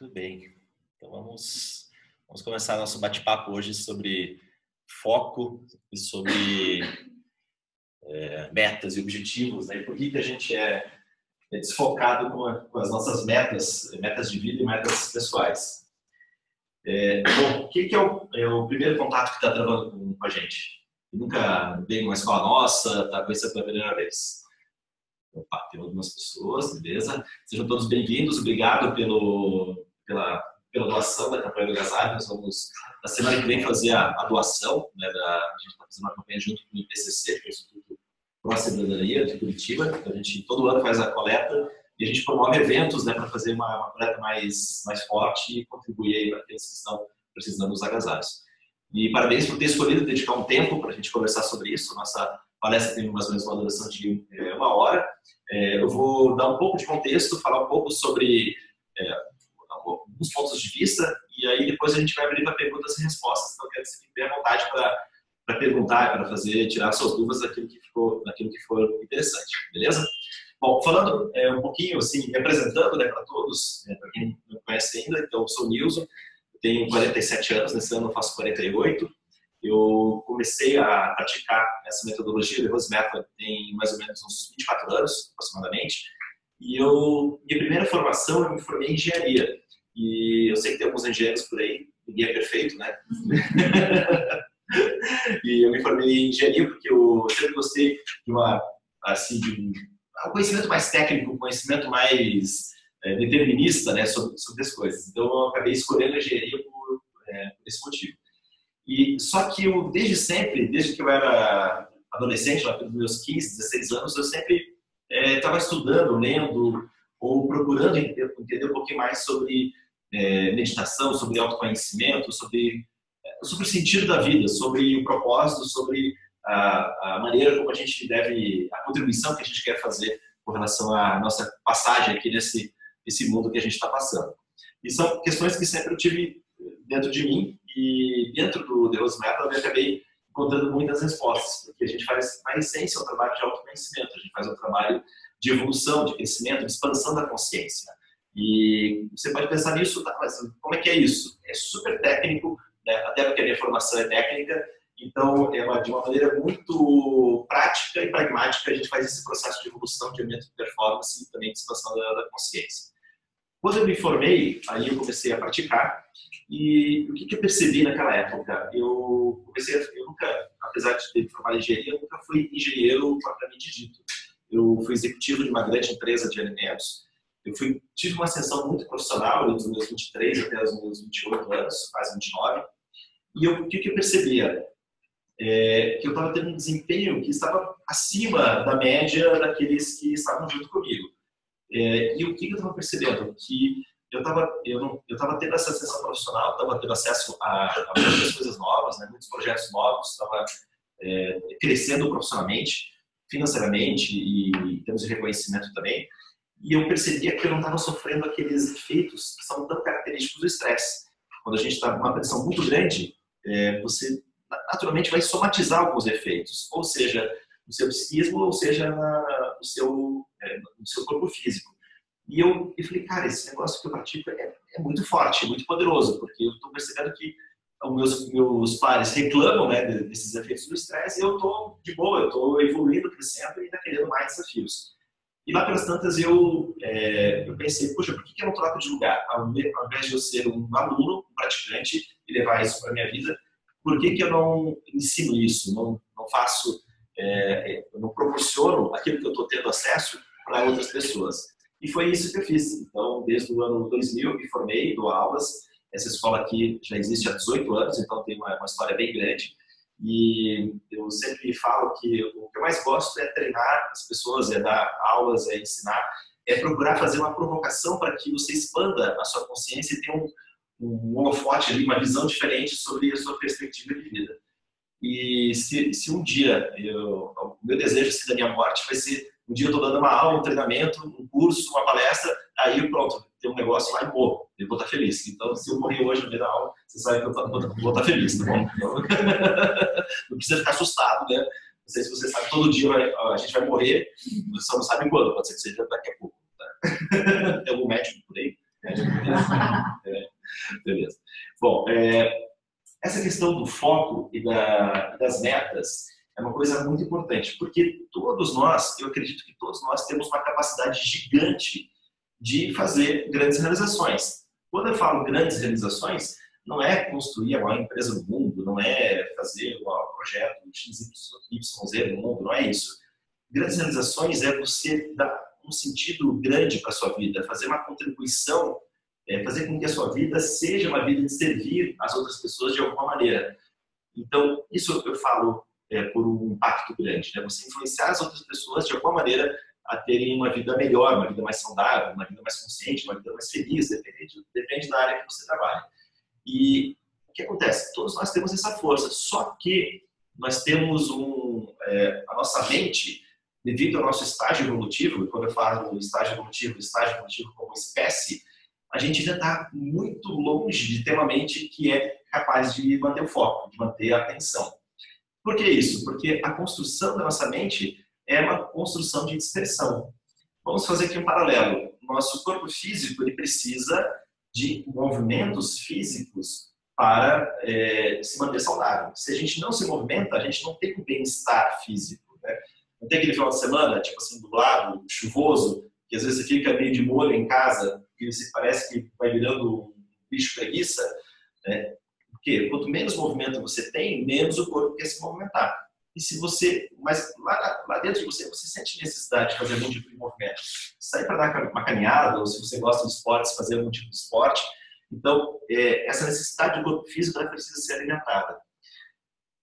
Muito bem. Então vamos, vamos começar nosso bate-papo hoje sobre foco e sobre é, metas e objetivos, né? Por que, que a gente é, é desfocado com, a, com, as nossas metas, metas de vida e metas pessoais. É, bom, o que, que é, o, é, o, primeiro contato que está travando com, com, a gente? nunca veio uma escola nossa, está conhecendo pela primeira vez. Opa, tem algumas pessoas, beleza? Sejam todos bem-vindos, obrigado pelo, pela, pela doação da campanha do Agasalho. Nós vamos, na semana que vem, fazer a, a doação. Né, da, a gente está fazendo uma campanha junto com o IPCC, que é o Instituto Pró Cidadania de Curitiba. Então, a gente todo ano faz a coleta e a gente promove eventos né, para fazer uma, uma, coleta mais, mais forte e contribuir para aqueles que estão precisando dos agasalhos. E parabéns por ter escolhido dedicar um tempo para a gente conversar sobre isso. Nossa palestra tem mais ou menos uma duração de é, uma hora. É, eu vou dar um pouco de contexto, falar um pouco sobre é, alguns pontos de vista e aí depois a gente vai abrir para perguntas e respostas. Então, quero que você fique à vontade para perguntar, para fazer, tirar suas dúvidas daquilo que, ficou, daquilo que for interessante, beleza? Bom, falando é, um pouquinho, assim, representando né, para todos, né, para quem não conhece ainda, então eu sou o Nilson, tenho 47 anos, nesse ano eu faço 48. Eu comecei a praticar essa metodologia, de Rose Method, tem mais ou menos uns 24 anos, aproximadamente. E eu, minha primeira formação, eu me formei em engenharia. E eu sei que tem alguns engenheiros por aí, ninguém é perfeito, né? e eu me formei em engenharia porque eu sempre gostei de uma, assim, de um, um conhecimento mais técnico, um conhecimento mais é, determinista, né, sobre, sobre as coisas. Então eu acabei escolhendo a engenharia por, é, por esse motivo. E só que eu desde sempre, desde que eu era adolescente, lá pelos meus 15, 16 anos, eu sempre estava é, estudando, lendo ou procurando entender um pouquinho mais sobre é, meditação, sobre autoconhecimento, sobre, é, sobre o sentido da vida, sobre o propósito, sobre a, a, maneira como a gente deve, a contribuição que a gente quer fazer com relação à nossa passagem aqui nesse, nesse mundo que a gente está passando. E são questões que sempre eu tive dentro de mim e dentro do Rose Method eu acabei encontrando muitas respostas, porque a gente faz, na essência, um trabalho de autoconhecimento, a gente faz um trabalho de evolução, de crescimento, de expansão da consciência. E você pode pensar nisso, tá, mas como é que é isso? É super técnico, né? até porque a minha formação é técnica, então é uma, de uma maneira muito prática e pragmática a gente faz esse processo de evolução, de aumento de performance e também de expansão da, da consciência. Quando eu me formei, aí eu comecei a praticar e o que, que eu percebi naquela época? Eu comecei, a, eu nunca, apesar de ter formado em engenharia, eu nunca fui engenheiro propriamente dito. Eu fui executivo de uma grande empresa de alimentos eu fui, tive uma ascensão muito profissional dos meus 23 até os meus 28 anos, quase 29. E o que, que eu percebia? É, que eu estava tendo um desempenho que estava acima da média daqueles que estavam junto comigo. É, e o que, eu estava percebendo? Que eu estava eu não, eu tendo essa ascensão profissional, estava tendo acesso a, a, muitas coisas novas, né, muitos projetos novos, estava é, crescendo profissionalmente, financeiramente e em termos de reconhecimento também e eu percebia que eu não estava sofrendo aqueles efeitos que são tão característicos do estresse. Quando a gente está com uma pressão muito grande, é, você naturalmente vai somatizar alguns efeitos, ou seja, no seu psiquismo, ou seja, no, seu, é, no seu corpo físico. E eu, eu falei, cara, esse negócio que eu pratico é, é muito forte, muito poderoso, porque eu estou percebendo que os meus, meus pares reclamam né, desses efeitos do estresse e eu estou de boa, eu estou evoluindo, crescendo e ainda querendo mais desafios. E lá pelas tantas eu, é, eu pensei, poxa, por que eu não troco de lugar? Ao invés de eu ser um aluno, um praticante e levar isso para minha vida, por que, que eu não ensino isso? Não, não faço, é, eu não proporciono aquilo que eu estou tendo acesso para outras pessoas? E foi isso que eu fiz. Então, desde o ano 2000 me formei, dou aulas. Essa escola aqui já existe há 18 anos, então tem uma, uma história bem grande. E eu sempre falo que o que eu mais gosto é treinar as pessoas, é dar aulas, é ensinar, é procurar fazer uma provocação para que você expanda a sua consciência e tenha um, um holofote ali, uma visão diferente sobre a sua perspectiva de vida. E se, se um dia, eu, o meu desejo assim, da minha morte vai ser um dia eu estou dando uma aula, um treinamento, um curso, uma palestra, aí pronto, tem um negócio lá e morro. Eu vou estar feliz. Então, se eu morrer hoje no meio da aula, você sabe que eu vou estar feliz, tá bom? Então, não precisa ficar assustado, né? Não sei se você sabe, todo dia vai, a gente vai morrer, você só não sabe quando, pode ser que seja daqui a pouco. Tá? tem algum médico por aí? É, beleza. Bom, é, essa questão do foco e da, das metas é uma coisa muito importante, porque todos nós, eu acredito que todos nós temos uma capacidade gigante de fazer grandes realizações. Quando eu falo grandes realizações, não é construir a maior empresa do mundo, não é fazer maior projeto XYZ no mundo, não é isso. Grandes realizações é você dar um sentido grande para a sua vida, fazer uma contribuição, é, fazer com que a sua vida seja uma vida de servir as outras pessoas de alguma maneira. Então, isso eu falo é, por um impacto grande, né? Você influenciar as outras pessoas de alguma maneira a terem uma vida melhor, uma vida mais saudável, uma vida mais consciente, uma vida mais feliz, depende, depende da área que você trabalha. E o que acontece? Todos nós temos essa força, só que nós temos um, é, a nossa mente, devido ao nosso estágio evolutivo, quando eu falo estágio evolutivo, estágio evolutivo como espécie, a gente ainda está muito longe de ter uma mente que é capaz de manter o foco, de manter a atenção. Por que isso? Porque a construção da nossa mente é uma construção de dispersão. Vamos fazer aqui um paralelo. Nosso corpo físico ele precisa de movimentos físicos para é, se manter saudável. Se a gente não se movimenta, a gente não tem um bem-estar físico. Né? Não tem aquele final de semana, tipo assim, nublado, chuvoso, que às vezes você fica meio de molho em casa, que você parece que vai virando um bicho preguiça. Né? Porque quanto menos movimento você tem, menos o corpo quer se movimentar. E se você, mas lá, lá dentro de você, você sente necessidade de fazer algum tipo de movimento. Sair para dar uma caminhada, ou se você gosta de esportes, fazer algum tipo de esporte. Então, é, essa necessidade do corpo físico precisa ser alimentada.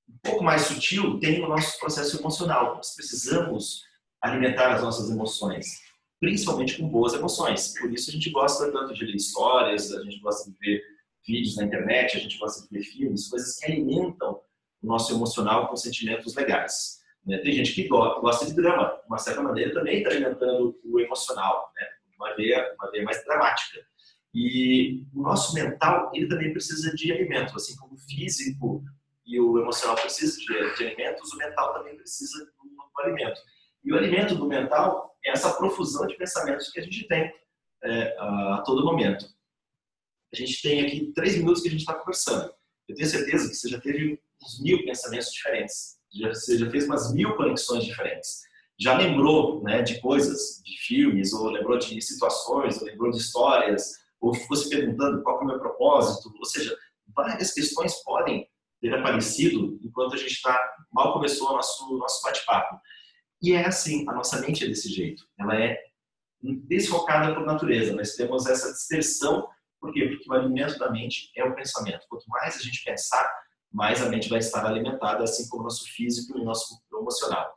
Um pouco mais sutil tem o nosso processo emocional. Nós precisamos alimentar as nossas emoções, principalmente com boas emoções. Por isso a gente gosta tanto de ler histórias, a gente gosta de ver vídeos na internet, a gente gosta de ver filmes, coisas que alimentam o nosso emocional com sentimentos legais. Né? Tem gente que gosta de drama, de uma certa maneira também está alimentando o emocional, né? uma veia, uma veia mais dramática. E o nosso mental, ele também precisa de alimento, assim como o físico e o emocional precisam de, de alimentos, o mental também precisa do, alimento. E o alimento do mental é essa profusão de pensamentos que a gente tem é, a todo momento. A gente tem aqui três minutos que a gente está conversando. Eu tenho certeza que você já teve uns mil pensamentos diferentes. Já, você já fez umas mil conexões diferentes. Já lembrou né, de coisas, de filmes, ou lembrou de situações, ou lembrou de histórias, ou ficou se perguntando qual é o meu propósito. Ou seja, várias questões podem ter aparecido enquanto a gente está mal começou o nosso, nosso bate-papo. E é assim, a nossa mente é desse jeito. Ela é desfocada por natureza. Nós temos essa dispersão. Por quê? Porque o alimento da mente é o pensamento. Quanto mais a gente pensar, mais a mente vai estar alimentada, assim como o nosso físico e o nosso emocional.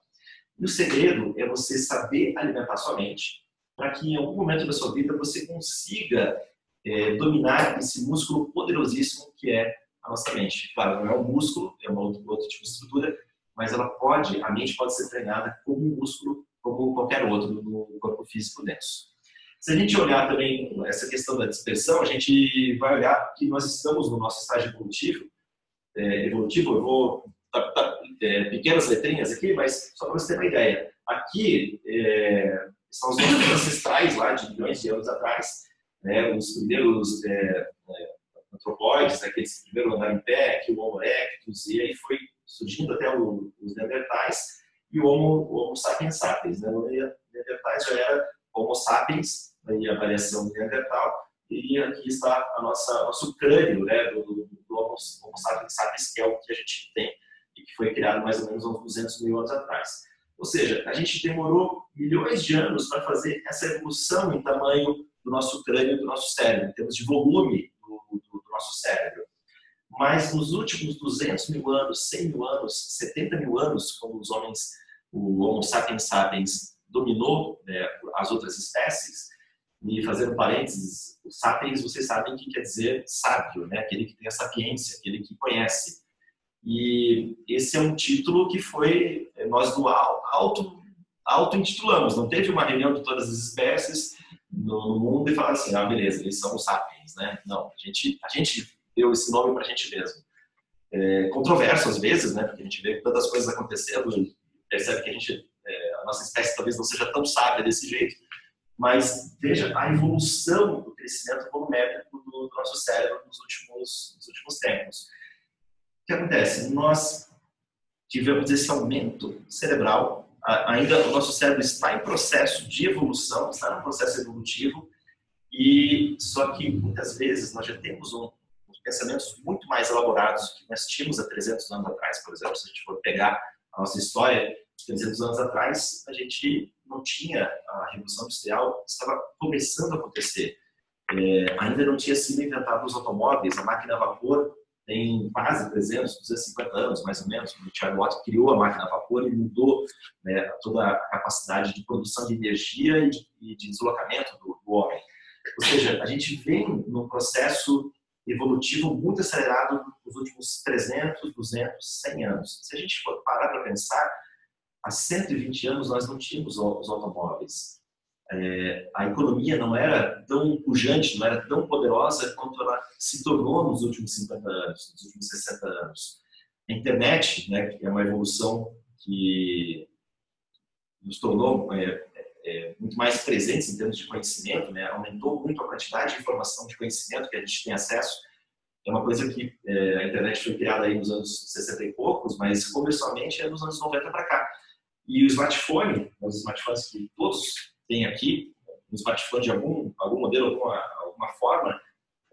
E o segredo é você saber alimentar sua mente, para que em algum momento da sua vida você consiga é, dominar esse músculo poderosíssimo que é a nossa mente. Claro, não é um músculo, é uma outro, outro tipo de estrutura, mas ela pode, a mente pode ser treinada como um músculo, como qualquer outro no corpo físico denso. Se a gente olhar também essa questão da dispersão, a gente vai olhar que nós estamos no nosso estágio evolutivo, é, evolutivo, eu vou tá, tá, é, pequenas letrinhas aqui, mas só para você ter uma ideia. Aqui é, são os nossos ancestrais lá de milhões de anos atrás, né, os primeiros é, é, antropóides, né, aqueles que primeiro andaram em pé, que o Homo erectus, e aí foi surgindo até o, os Neandertais e o Homo, o Homo sapiens sapiens. Né? O Neandertais já era Homo sapiens, aí a variação Neandertal, e aqui está nossa nosso crânio, né, do, do, do Homo, sapiens sapiens, que é o que a gente tem e que foi criado mais ou menos uns 200 mil anos atrás. Ou seja, a gente demorou milhões de anos para fazer essa evolução em tamanho do nosso crânio do nosso cérebro, em termos de volume do, do, do nosso cérebro. Mas nos últimos 200 mil anos, 100 mil anos, 70 mil anos, como os homens, o Homo sapiens sapiens dominou né, as outras espécies, e fazendo parênteses, o sapiens, vocês sabem que quer dizer sábio, né? aquele que tem a sapiência, aquele que conhece. E esse é um título que foi, eh, nós do alto, auto-intitulamos, não teve uma reunião de todas as espécies no mundo e falar assim, ah, beleza, eles são os sapiens, né? Não, a gente, a gente deu esse nome para a gente mesmo. É, controverso às vezes, né? Porque a gente vê tantas coisas acontecendo percebe que a gente, é, a nossa espécie talvez não seja tão sábia desse jeito, mas veja a evolução do crescimento volumétrico do, do nosso cérebro nos últimos, nos últimos tempos. O que acontece? Nós tivemos esse aumento cerebral, ainda o nosso cérebro está em processo de evolução, está no processo evolutivo, e só que muitas vezes nós já temos um, pensamentos muito mais elaborados que nós tínhamos há 300 anos atrás, por exemplo, se a gente for pegar a nossa história, 300 anos atrás, a gente não tinha a revolução industrial, estava começando a acontecer. É, ainda não tinha sido inventado os automóveis, a máquina a vapor tem quase 300, 250 anos, mais ou menos, o Thiago Otto criou a máquina a vapor e mudou né, toda a capacidade de produção de energia e de, e de deslocamento do, do, homem. Ou seja, a gente vem num processo evolutivo muito acelerado nos últimos 300, 200, 100 anos. Se a gente for parar para pensar, há 120 anos nós não tínhamos os automóveis. É, a economia não era tão pujante, não era tão poderosa quanto ela se tornou nos últimos 50 anos, nos últimos 60 anos. A internet, né, que é uma evolução que nos tornou é, é, é, muito mais presentes em termos de conhecimento, né, aumentou muito a quantidade de informação, de conhecimento que a gente tem acesso. É uma coisa que é, a internet foi criada aí nos anos 60 e poucos, mas comercialmente é nos anos 90 para cá. E o smartphone, os smartphones que todos têm aqui, um smartphone de algum, algum modelo, alguma, alguma forma,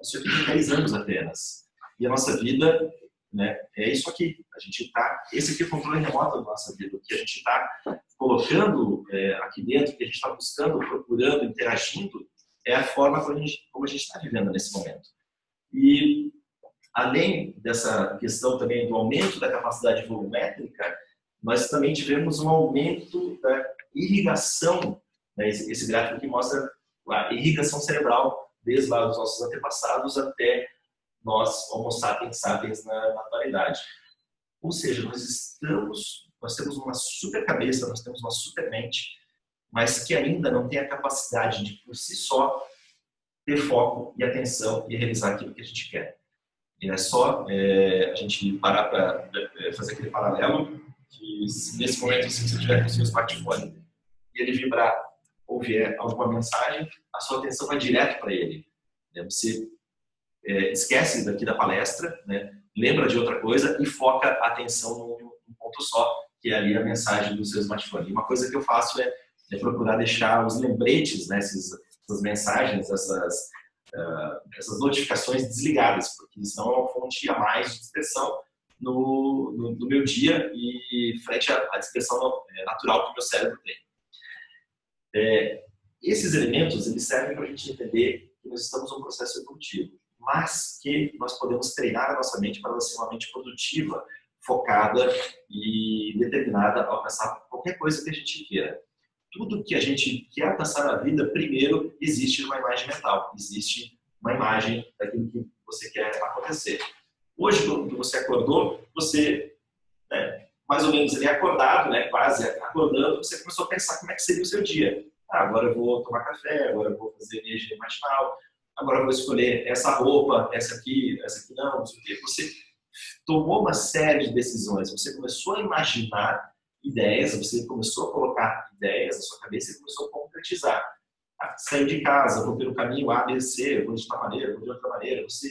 isso aqui tem 10 anos apenas. E a nossa vida né, é isso aqui. A gente está, esse aqui é o controle remoto da nossa vida. O que a gente está colocando é, aqui dentro, que a gente está buscando, procurando, interagindo, é a forma como a gente está vivendo nesse momento. E além dessa questão também do aumento da capacidade volumétrica, nós também tivemos um aumento da irrigação, né? esse, gráfico aqui mostra a irrigação cerebral desde lá dos nossos antepassados até nós, Homo sapiens sapiens, na, na atualidade. Ou seja, nós estamos, nós temos uma super cabeça, nós temos uma super mente, mas que ainda não tem a capacidade de, por si só, ter foco e atenção e realizar aquilo que a gente quer. É só é, a gente parar para é, fazer aquele paralelo que nesse momento, se você tiver com o seu smartphone e ele vibrar ou vier alguma mensagem, a sua atenção vai direto para ele. Né? Você é, esquece daqui da palestra, né? lembra de outra coisa e foca a atenção num, num, ponto só, que é ali a mensagem do seu smartphone. E uma coisa que eu faço é, é procurar deixar os lembretes, né? Esses, essas mensagens, essas, uh, essas notificações desligadas, porque senão é uma fonte a mais de dispersão no, no, no meu dia e frente à, à dispersão é, natural que o meu cérebro tem. É, esses elementos eles servem para a gente entender que nós estamos num processo evolutivo, mas que nós podemos treinar a nossa mente para ela ser uma mente produtiva, focada e determinada a alcançar qualquer coisa que a gente queira. Tudo que a gente quer alcançar na vida, primeiro, existe uma imagem mental, existe uma imagem daquilo que você quer acontecer. Hoje, quando você acordou, você, né, mais ou menos ali acordado, né, quase acordando, você começou a pensar como é que seria o seu dia. Ah, agora eu vou tomar café, agora eu vou fazer energia matinal, agora eu vou escolher essa roupa, essa aqui, essa aqui não, não sei o quê. Você tomou uma série de decisões, você começou a imaginar ideias, você começou a colocar ideias na sua cabeça e começou a concretizar. Ah, saiu de casa, vou pelo caminho A, B, C, vou de tal maneira, vou de outra maneira. Você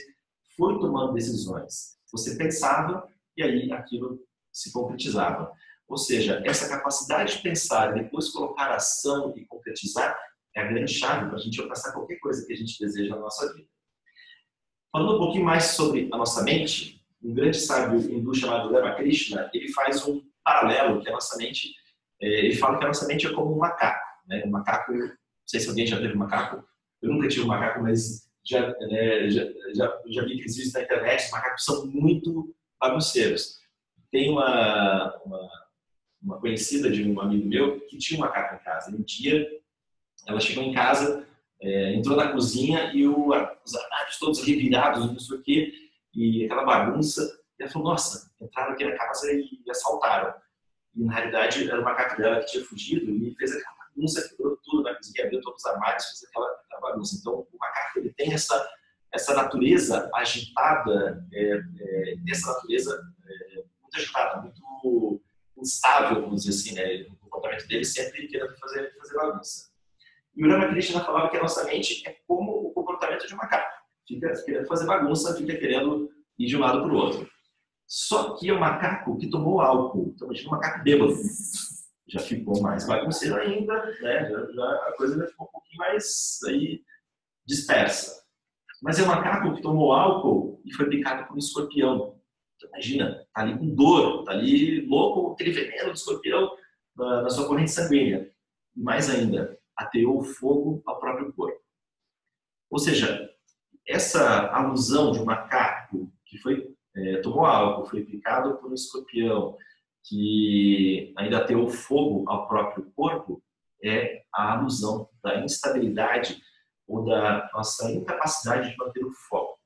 foi tomando decisões. Você pensava e aí aquilo se concretizava. Ou seja, essa capacidade de pensar e depois colocar ação e concretizar é a grande chave para a gente alcançar qualquer coisa que a gente deseja na nossa vida. Falando um pouquinho mais sobre a nossa mente, um grande sábio hindu chamado Ramakrishna, ele faz um paralelo que a nossa mente, é, ele fala que a nossa mente é como um macaco. Né? Um macaco, não sei se alguém já teve um macaco, eu nunca tive um macaco, mas já, né, já, já, já, vi que existe na internet, os macacos são muito bagunceiros. Tem uma, uma, uma, conhecida de um amigo meu que tinha um macaco em casa. Um dia, ela chegou em casa, é, entrou na cozinha e o, os armários todos revirados, não sei o quê, e aquela bagunça. E ela falou, nossa, entraram aqui na casa e assaltaram. E, na realidade, era o macaco dela que tinha fugido e fez aquela bagunça, quebrou tudo na cozinha, abriu todos os armários, fez aquela, aquela bagunça. Então, o macaco ele tem essa, essa natureza agitada, é, é, essa natureza é, muito agitada, muito instável, vamos dizer assim, né? o comportamento dele sempre querendo fazer, fazer bagunça. E o Ramakrishna falava que a nossa mente é como o comportamento de um macaco. Fica querendo fazer bagunça, fica querendo ir de um lado para o outro. Só que é o macaco que tomou álcool. Então, imagina um macaco bêbado. Já ficou mais bagunceiro ainda, né? Já, já, a coisa já ficou um pouquinho mais aí, dispersa. Mas é um macaco que tomou álcool e foi picado por um escorpião. Então, imagina, tá ali com dor, tá ali louco, aquele veneno do escorpião na, na sua corrente sanguínea. E mais ainda, ateou fogo ao próprio corpo. Ou seja, essa alusão de um macaco que foi é, tomou álcool, foi picado por um escorpião, que ainda ateou fogo ao próprio corpo, é a alusão da instabilidade ou da nossa incapacidade de manter o foco.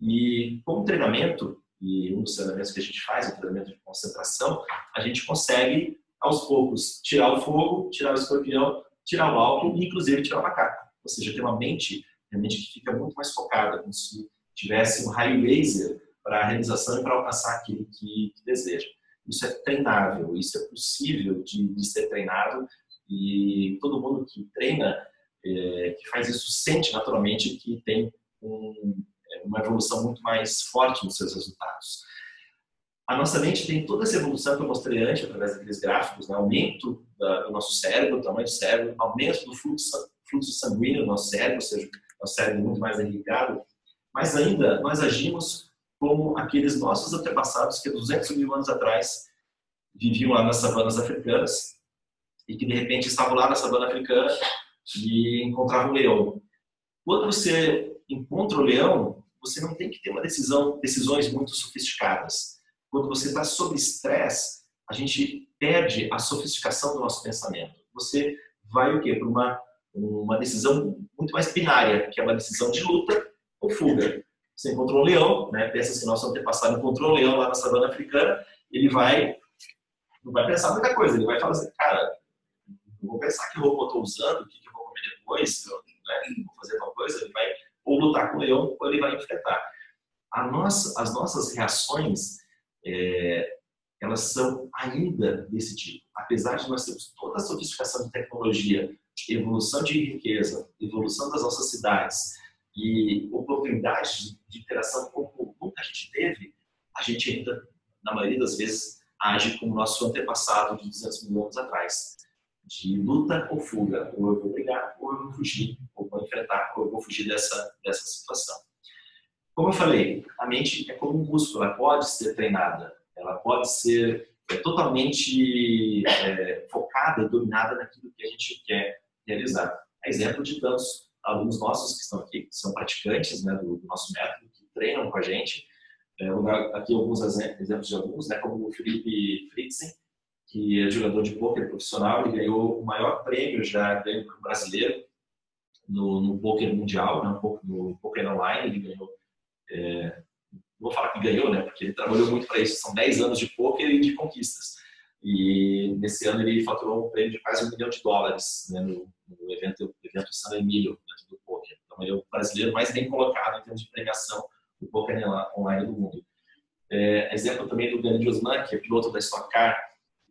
E com o treinamento, e um dos treinamentos que a gente faz, o treinamento de concentração, a gente consegue, aos poucos, tirar o fogo, tirar o escorpião, tirar o álcool e, inclusive, tirar o macaco. Ou seja, ter uma mente realmente que fica muito mais focada, como se tivesse um raio laser para a realização e para alcançar aquilo que, que, deseja. Isso é treinável, isso é possível de, de ser treinado e todo mundo que treina, é, que faz isso, sente naturalmente que tem um, uma evolução muito mais forte nos seus resultados. A nossa mente tem toda essa evolução que eu mostrei antes, através daqueles gráficos, né? aumento do nosso cérebro, tamanho do cérebro, aumento do fluxo, fluxo sanguíneo no nosso cérebro, ou seja, o cérebro muito mais irrigado, mas ainda nós agimos como aqueles nossos antepassados que 200 mil anos atrás viviam lá nas savanas africanas e que de repente estavam lá na savana africana e encontravam um leão. Quando você encontra o leão, você não tem que ter uma decisão, decisões muito sofisticadas. Quando você está sob estresse, a gente perde a sofisticação do nosso pensamento. Você vai o quê? Para uma uma decisão muito mais binária, que é uma decisão de luta ou fuga. Você encontrou um leão, né? Pensa que nosso antepassado encontrou um leão lá na savana africana, ele vai não vai pensar muita coisa, ele vai falar assim, cara, vou pensar que roupa eu estou usando, o que, que eu vou comer depois, eu, né, vou fazer tal coisa, ele vai ou lutar com o leão ou ele vai enfrentar. Nossa, as nossas reações, é, elas são ainda desse tipo. Apesar de nós termos toda a sofisticação de tecnologia, evolução de riqueza, evolução das nossas cidades e oportunidades de interação como nunca a gente teve, a gente ainda, na maioria das vezes, age como nosso antepassado de 200 mil anos atrás. De luta ou fuga. Ou eu vou brigar, ou eu vou fugir, ou vou enfrentar, ou eu vou fugir dessa, dessa situação. Como eu falei, a mente é como um músculo, ela pode ser treinada, ela pode ser é, totalmente é, focada dominada naquilo que a gente quer realizar. Exemplo de tantos alunos nossos que estão aqui, que são praticantes né, do, do nosso método, que treinam com a gente. É, vou dar aqui alguns exemplos de alguns, né, como o Felipe Fritzen, que é jogador de pôquer profissional, ele ganhou o maior prêmio já ganho brasileiro no, no pôquer mundial, né, no pôquer online, ele ganhou, é, vou falar que ganhou, né, porque ele trabalhou muito para isso, são 10 anos de pôquer e de conquistas. E nesse ano ele faturou um prêmio de quase um milhão de dólares né, no, no, evento, evento San Emílio, dentro do poker. Então ele é o brasileiro mais bem colocado em termos de premiação do poker online do mundo. É, exemplo também do Dani Osman, que é piloto da Stock Car,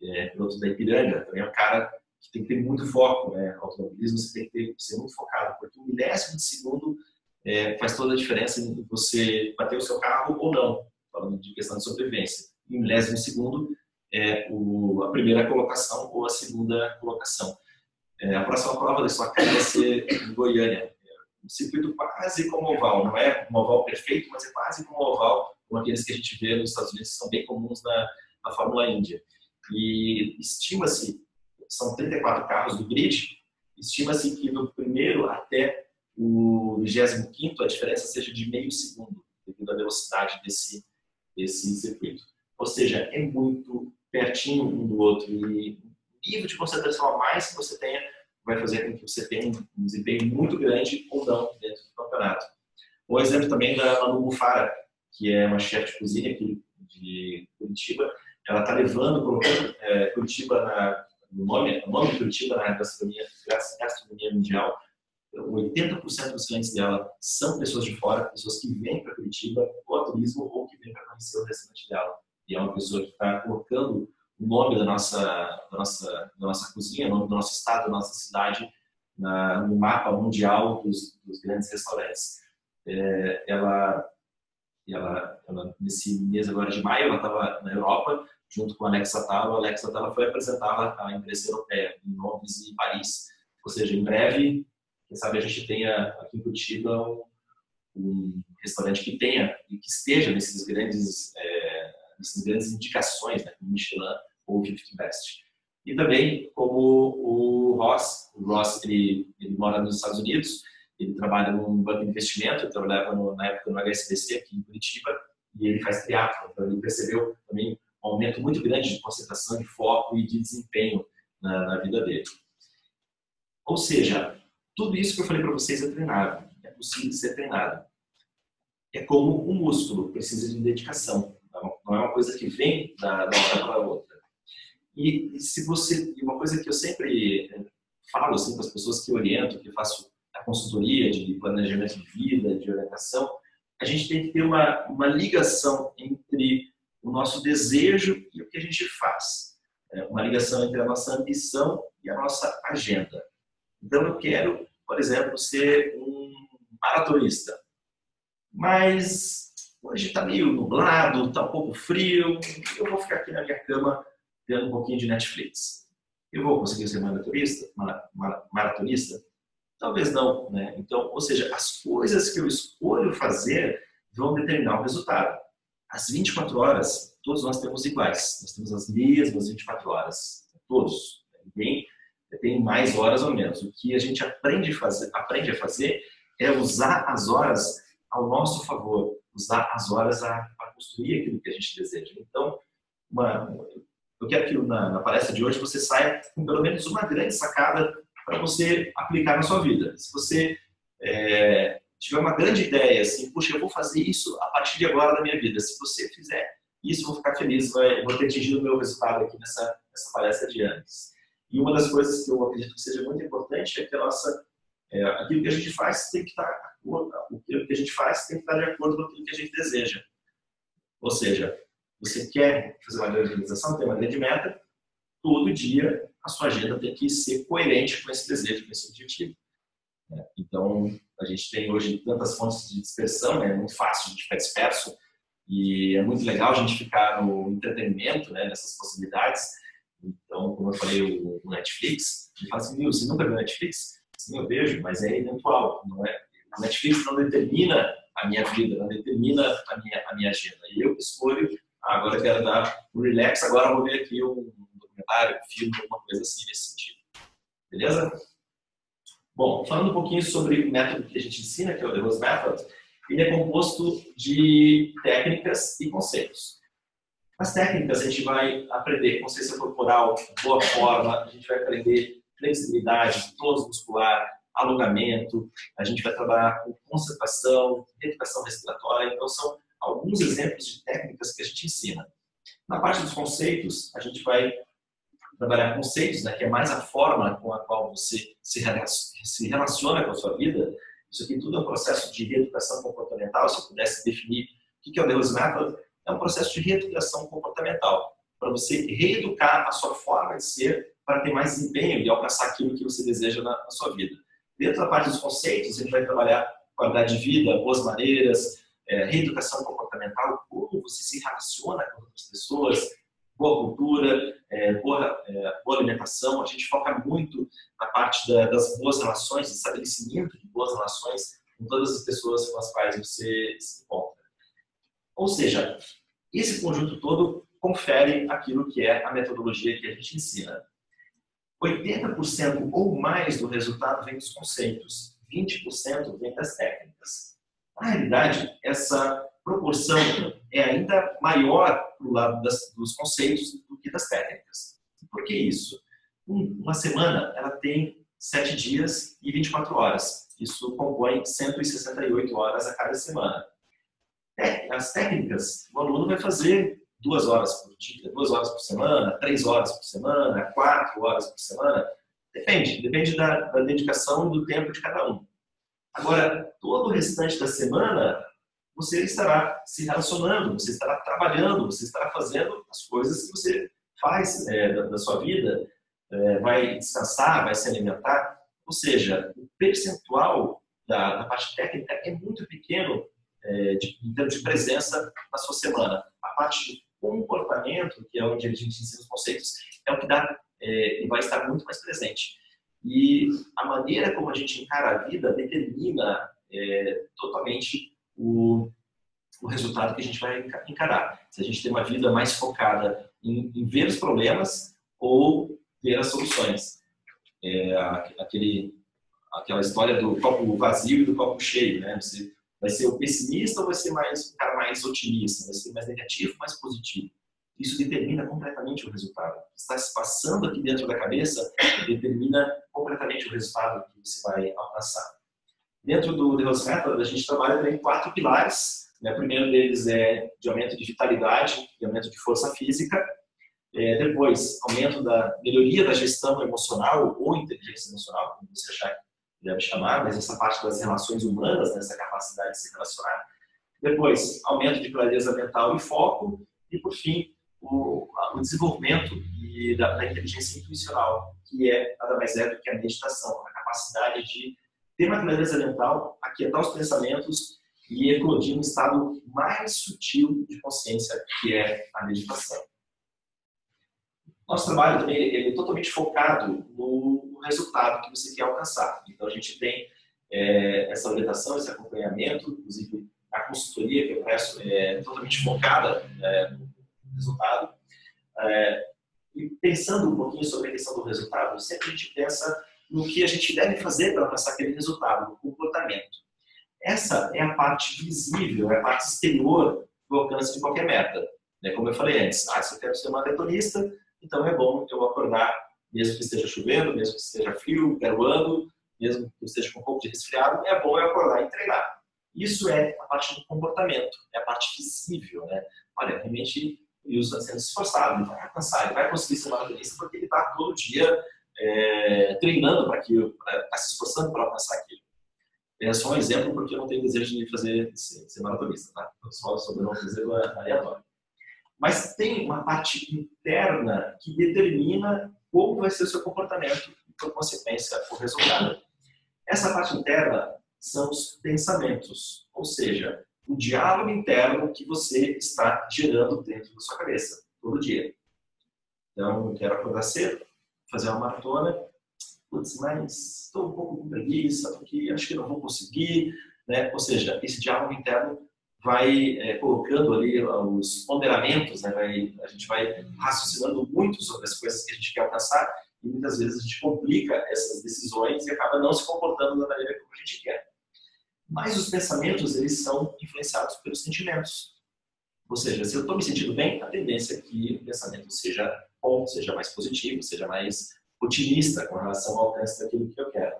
é, piloto da Ipiranga, também é um cara que tem que ter muito foco. Né? Automobilismo você tem que ter, ser muito focado, porque um milésimo de segundo é, faz toda a diferença em você bater o seu carro ou não, falando de questão de sobrevivência. Um milésimo de segundo é o, a primeira colocação ou a segunda colocação. É, a próxima prova da sua casa vai ser em Goiânia. Um circuito quase como oval, não é um oval perfeito, mas é quase como oval, como aqueles que a gente vê nos Estados Unidos, que são bem comuns na, na Fórmula Índia. E estima-se, são 34 carros do grid, estima-se que do primeiro até o 25 a diferença seja de meio segundo, devido à velocidade desse, desse circuito. Ou seja, é muito pertinho um do outro. E o nível de concentração a mais que você tenha vai fazer com que você tenha um desempenho muito grande ou não dentro do campeonato. Um exemplo também da Manu Bufara, que é uma chefe de cozinha aqui de Curitiba. Ela está levando, colocando é, Curitiba na, no nome, o nome de Curitiba na gastronomia, gastronomia mundial. 80% dos clientes dela são pessoas de fora, pessoas que vêm para Curitiba ou a turismo ou que vêm para conhecer o restaurante dela e é uma pessoa que está colocando o nome da nossa, da nossa, da nossa cozinha, o nome do nosso estado, da nossa cidade na, no mapa mundial dos, dos grandes restaurantes. É, ela, ela, ela, nesse mês agora de maio, ela estava na Europa, junto com a Alexa Tala. A Alexa Tala foi apresentar a empresa europeia em Londres e Paris. Ou seja, em breve, quem sabe a gente tenha aqui em Curitiba um, um restaurante que tenha e que esteja nesses grandes, é, nessas grandes indicações, né, Michelin ou Fifth Best. E também como o Ross, o Ross ele, ele mora nos Estados Unidos, ele trabalha num banco de investimento, ele trabalhava no, na época no HSBC aqui em Curitiba e ele faz triatlo, então ele percebeu também um aumento muito grande de concentração, de foco e de desempenho na, na vida dele. Ou seja, tudo isso que eu falei para vocês é treinável, é possível ser treinado. É como um músculo, precisa de dedicação, não é uma coisa que vem da, da hora para outra. E, se você, uma coisa que eu sempre eh, falo assim, para as pessoas que oriento, que faço a consultoria de planejamento de vida, de orientação, a gente tem que ter uma, uma ligação entre o nosso desejo e o que a gente faz. É uma ligação entre a nossa ambição e a nossa agenda. Então, eu quero, por exemplo, ser um maratonista, mas hoje está meio nublado, está um pouco frio, eu vou ficar aqui na minha cama vendo um pouquinho de Netflix. Eu vou conseguir ser maratonista? maratonista? Talvez não, né? Então, ou seja, as coisas que eu escolho fazer vão determinar o resultado. As 24 horas, todos nós temos iguais. Nós temos as mesmas 24 horas. Todos. Ninguém tem mais horas ou menos. O que a gente aprende fazer, aprende a fazer é usar as horas ao nosso favor, usar as horas a, a construir aquilo que a gente deseja. Então, uma, eu quero que na, na, palestra de hoje você saia com pelo menos uma grande sacada para você aplicar na sua vida. Se você é, tiver uma grande ideia, assim, puxa, eu vou fazer isso a partir de agora da minha vida. Se você fizer isso, eu vou ficar feliz, vai, vou ter atingido o meu resultado aqui nessa, nessa palestra de antes. E uma das coisas que eu acredito que seja muito importante é que a nossa, é, aquilo que a gente faz tem que estar o que a gente faz tem que estar de acordo com aquilo que a gente deseja. Ou seja, você quer fazer uma grande realização, tem uma grande meta, todo dia a sua agenda tem que ser coerente com esse desejo, com esse objetivo. É, então, a gente tem hoje tantas fontes de dispersão, é muito fácil a gente ficar disperso e é muito legal a gente ficar no entretenimento, né? nessas possibilidades. Então, como eu falei, o Netflix, ele fala assim, você nunca viu Netflix? Sim, eu vejo, mas é eventual, não é? A Netflix não determina a minha vida, não determina a minha, a minha agenda. E eu escolho ah, agora quero dar um relax, agora vou ver aqui um documentário, um filme, alguma coisa assim nesse sentido. Beleza? Bom, falando um pouquinho sobre o método que a gente ensina, que é o The Rose Method, ele é composto de técnicas e conceitos. As técnicas a gente vai aprender consciência corporal, boa forma, a gente vai aprender flexibilidade, tônus muscular, alongamento, a gente vai trabalhar com concentração, educação respiratória, então são alguns exemplos de técnicas que a gente ensina. Na parte dos conceitos, a gente vai trabalhar conceitos, né, que é mais a forma com a qual você se relaciona com a sua vida. Isso aqui tudo é um processo de reeducação comportamental. Se eu pudesse definir o que é o Deus Method, é um processo de reeducação comportamental, para você reeducar a sua forma de ser para ter mais desempenho e alcançar aquilo que você deseja na sua vida. Dentro da parte dos conceitos, a gente vai trabalhar qualidade de vida, boas maneiras, é, reeducação comportamental, como você se relaciona com outras pessoas, boa cultura, é, boa, é, boa, alimentação. A gente foca muito na parte da, das boas relações, estabelecimento de boas relações com todas as pessoas com as quais você se encontra. Ou seja, esse conjunto todo confere aquilo que é a metodologia que a gente ensina. 80% ou mais do resultado vem dos conceitos, 20% vem das técnicas. Na realidade, essa proporção é ainda maior para o lado das, dos conceitos do que das técnicas. Por que isso? Um, uma semana ela tem 7 dias e 24 horas. Isso compõe 168 horas a cada semana. As técnicas, o aluno vai fazer duas horas por dia, duas horas por semana, três horas por semana, quatro horas por semana. Depende, depende da, da dedicação e do tempo de cada um. Agora, todo o restante da semana, você estará se relacionando, você estará trabalhando, você estará fazendo as coisas que você faz é, da, da, sua vida, é, vai descansar, vai se alimentar. Ou seja, o percentual da, da parte técnica é muito pequeno é, de, em termos de presença na sua semana. A parte comportamento, que é onde a gente ensina os conceitos, é o que dá é, e vai estar muito mais presente. E a maneira como a gente encara a vida determina é, totalmente o, o resultado que a gente vai encarar. Se a gente tem uma vida mais focada em, em ver os problemas ou ver as soluções. É, aquele, aquela história do copo vazio e do copo cheio, né? Você vai ser o pessimista ou vai ser mais um cara mais otimista? Vai ser mais negativo mais positivo? Isso determina completamente o resultado. O que está se passando aqui dentro da cabeça determina completamente o resultado que você vai alcançar. Dentro do The Method, a gente trabalha em quatro pilares. Né? O primeiro deles é de aumento de vitalidade e aumento de força física. É, depois, aumento da melhoria da gestão emocional ou inteligência emocional, como você achar deve chamar, mas essa parte das relações humanas, nessa capacidade de se relacionar. Depois, aumento de clareza mental e foco. E, por fim, o, o desenvolvimento e da, da, inteligência intuicional, que é nada mais é do que a meditação, a capacidade de ter uma clareza mental, aquietar os pensamentos e eclodir um estado mais sutil de consciência, que é a meditação. Nosso trabalho também ele é totalmente focado no resultado que você quer alcançar. Então, a gente tem é, essa orientação, esse acompanhamento, inclusive a consultoria que eu presto é totalmente focada é, no resultado. É, e pensando um pouquinho sobre a questão do resultado, sempre a gente pensa no que a gente deve fazer para alcançar aquele resultado, o comportamento. Essa é a parte visível, é a parte exterior do alcance de qualquer meta. Né? Como eu falei antes, ah, se eu quero ser maratonista, então é bom eu acordar, mesmo que esteja chovendo, mesmo que esteja frio, garoando, mesmo que eu esteja com um pouco de resfriado, é bom eu acordar e treinar. Isso é a parte do comportamento, é a parte visível, né? Olha, realmente o está sendo esforçado, ele vai alcançar, ele vai conseguir ser maratonista porque ele está todo dia é, treinando para aquilo, está se esforçando para alcançar aquilo. É só um exemplo porque eu não tenho desejo de fazer ser, ser maratonista, tá? Só sobre um desejo aleatório. Mas tem uma parte interna que determina como vai ser o seu comportamento e, por consequência, o resultado. Essa parte interna são os pensamentos, ou seja, o diálogo interno que você está gerando dentro da sua cabeça, todo dia. Então, quero acordar cedo, fazer uma maratona, putz, mas estou um pouco com preguiça, porque acho que não vou conseguir, né? Ou seja, esse diálogo interno vai é, colocando ali os ponderamentos, né? Vai, a gente vai raciocinando muito sobre as coisas que a gente quer alcançar e muitas vezes a gente complica essas decisões e acaba não se comportando da maneira como a gente quer. Mas os pensamentos, eles são influenciados pelos sentimentos. Ou seja, se eu estou me sentindo bem, a tendência é que o pensamento seja bom, seja mais positivo, seja mais otimista com relação ao alcance daquilo que eu quero.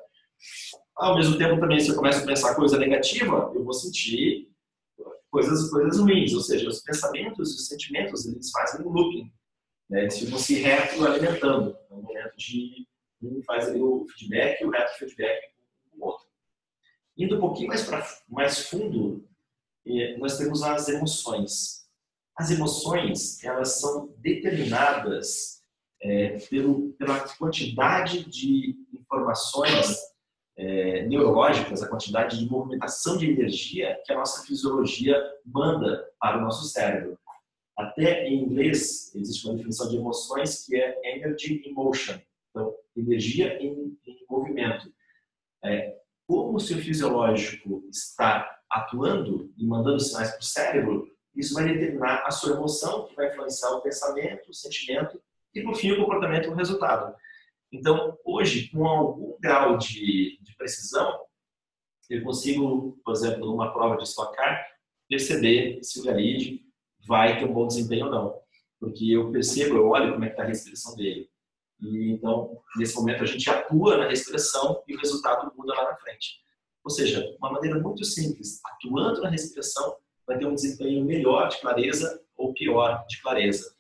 Ao mesmo tempo, também, se eu começo a pensar coisa negativa, eu vou sentir coisas, coisas ruins. Ou seja, os pensamentos e os sentimentos, eles fazem um looping. Né? Eles ficam se retroalimentando. No momento de um faz o feedback e o retrofeedback com o outro. Indo um pouquinho mais, pra, mais fundo, eh, nós temos as emoções. As emoções, elas são determinadas é, pelo, pela quantidade de informações é, neurológicas, a quantidade de movimentação de energia que a nossa fisiologia manda para o nosso cérebro. Até em inglês existe uma definição de emoções que é energy in motion, então energia em, em movimento. É, como o seu fisiológico está atuando e mandando sinais para o cérebro, isso vai determinar a sua emoção, que vai influenciar o pensamento, o sentimento e, por fim, o comportamento e o resultado. Então, hoje, com algum grau de, de precisão, eu consigo, por exemplo, numa prova de Stock Car, perceber se o Galide vai ter um bom desempenho ou não. Porque eu percebo, eu olho como é que está a respiração dele. E, então, nesse momento, a gente atua na respiração e o resultado muda lá na frente. Ou seja, uma maneira muito simples, atuando na respiração, vai ter um desempenho melhor de clareza ou pior de clareza.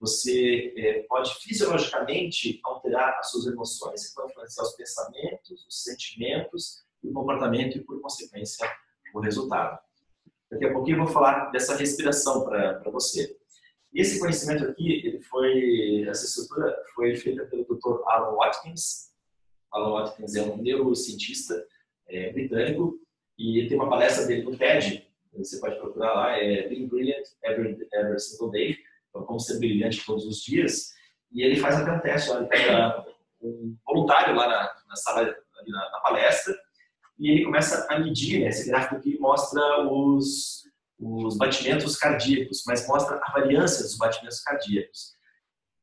Você é, pode fisiologicamente alterar as suas emoções, que influenciar os pensamentos, os sentimentos, o comportamento e, por consequência, o resultado. Daqui a pouquinho eu vou falar dessa respiração para você. Esse conhecimento aqui, ele foi, essa estrutura foi feita pelo Dr. Alan Watkins Alan Watkins é um neurocientista é, britânico e tem uma palestra dele no TED, você pode procurar lá, é Being Brilliant Every, Every Single Day, como ser brilhante todos os dias, e ele faz até um teste ele pega um voluntário lá na, na sala, na, na, palestra, e ele começa a medir, né, esse gráfico aqui mostra os, os batimentos cardíacos, mas mostra a variância dos batimentos cardíacos.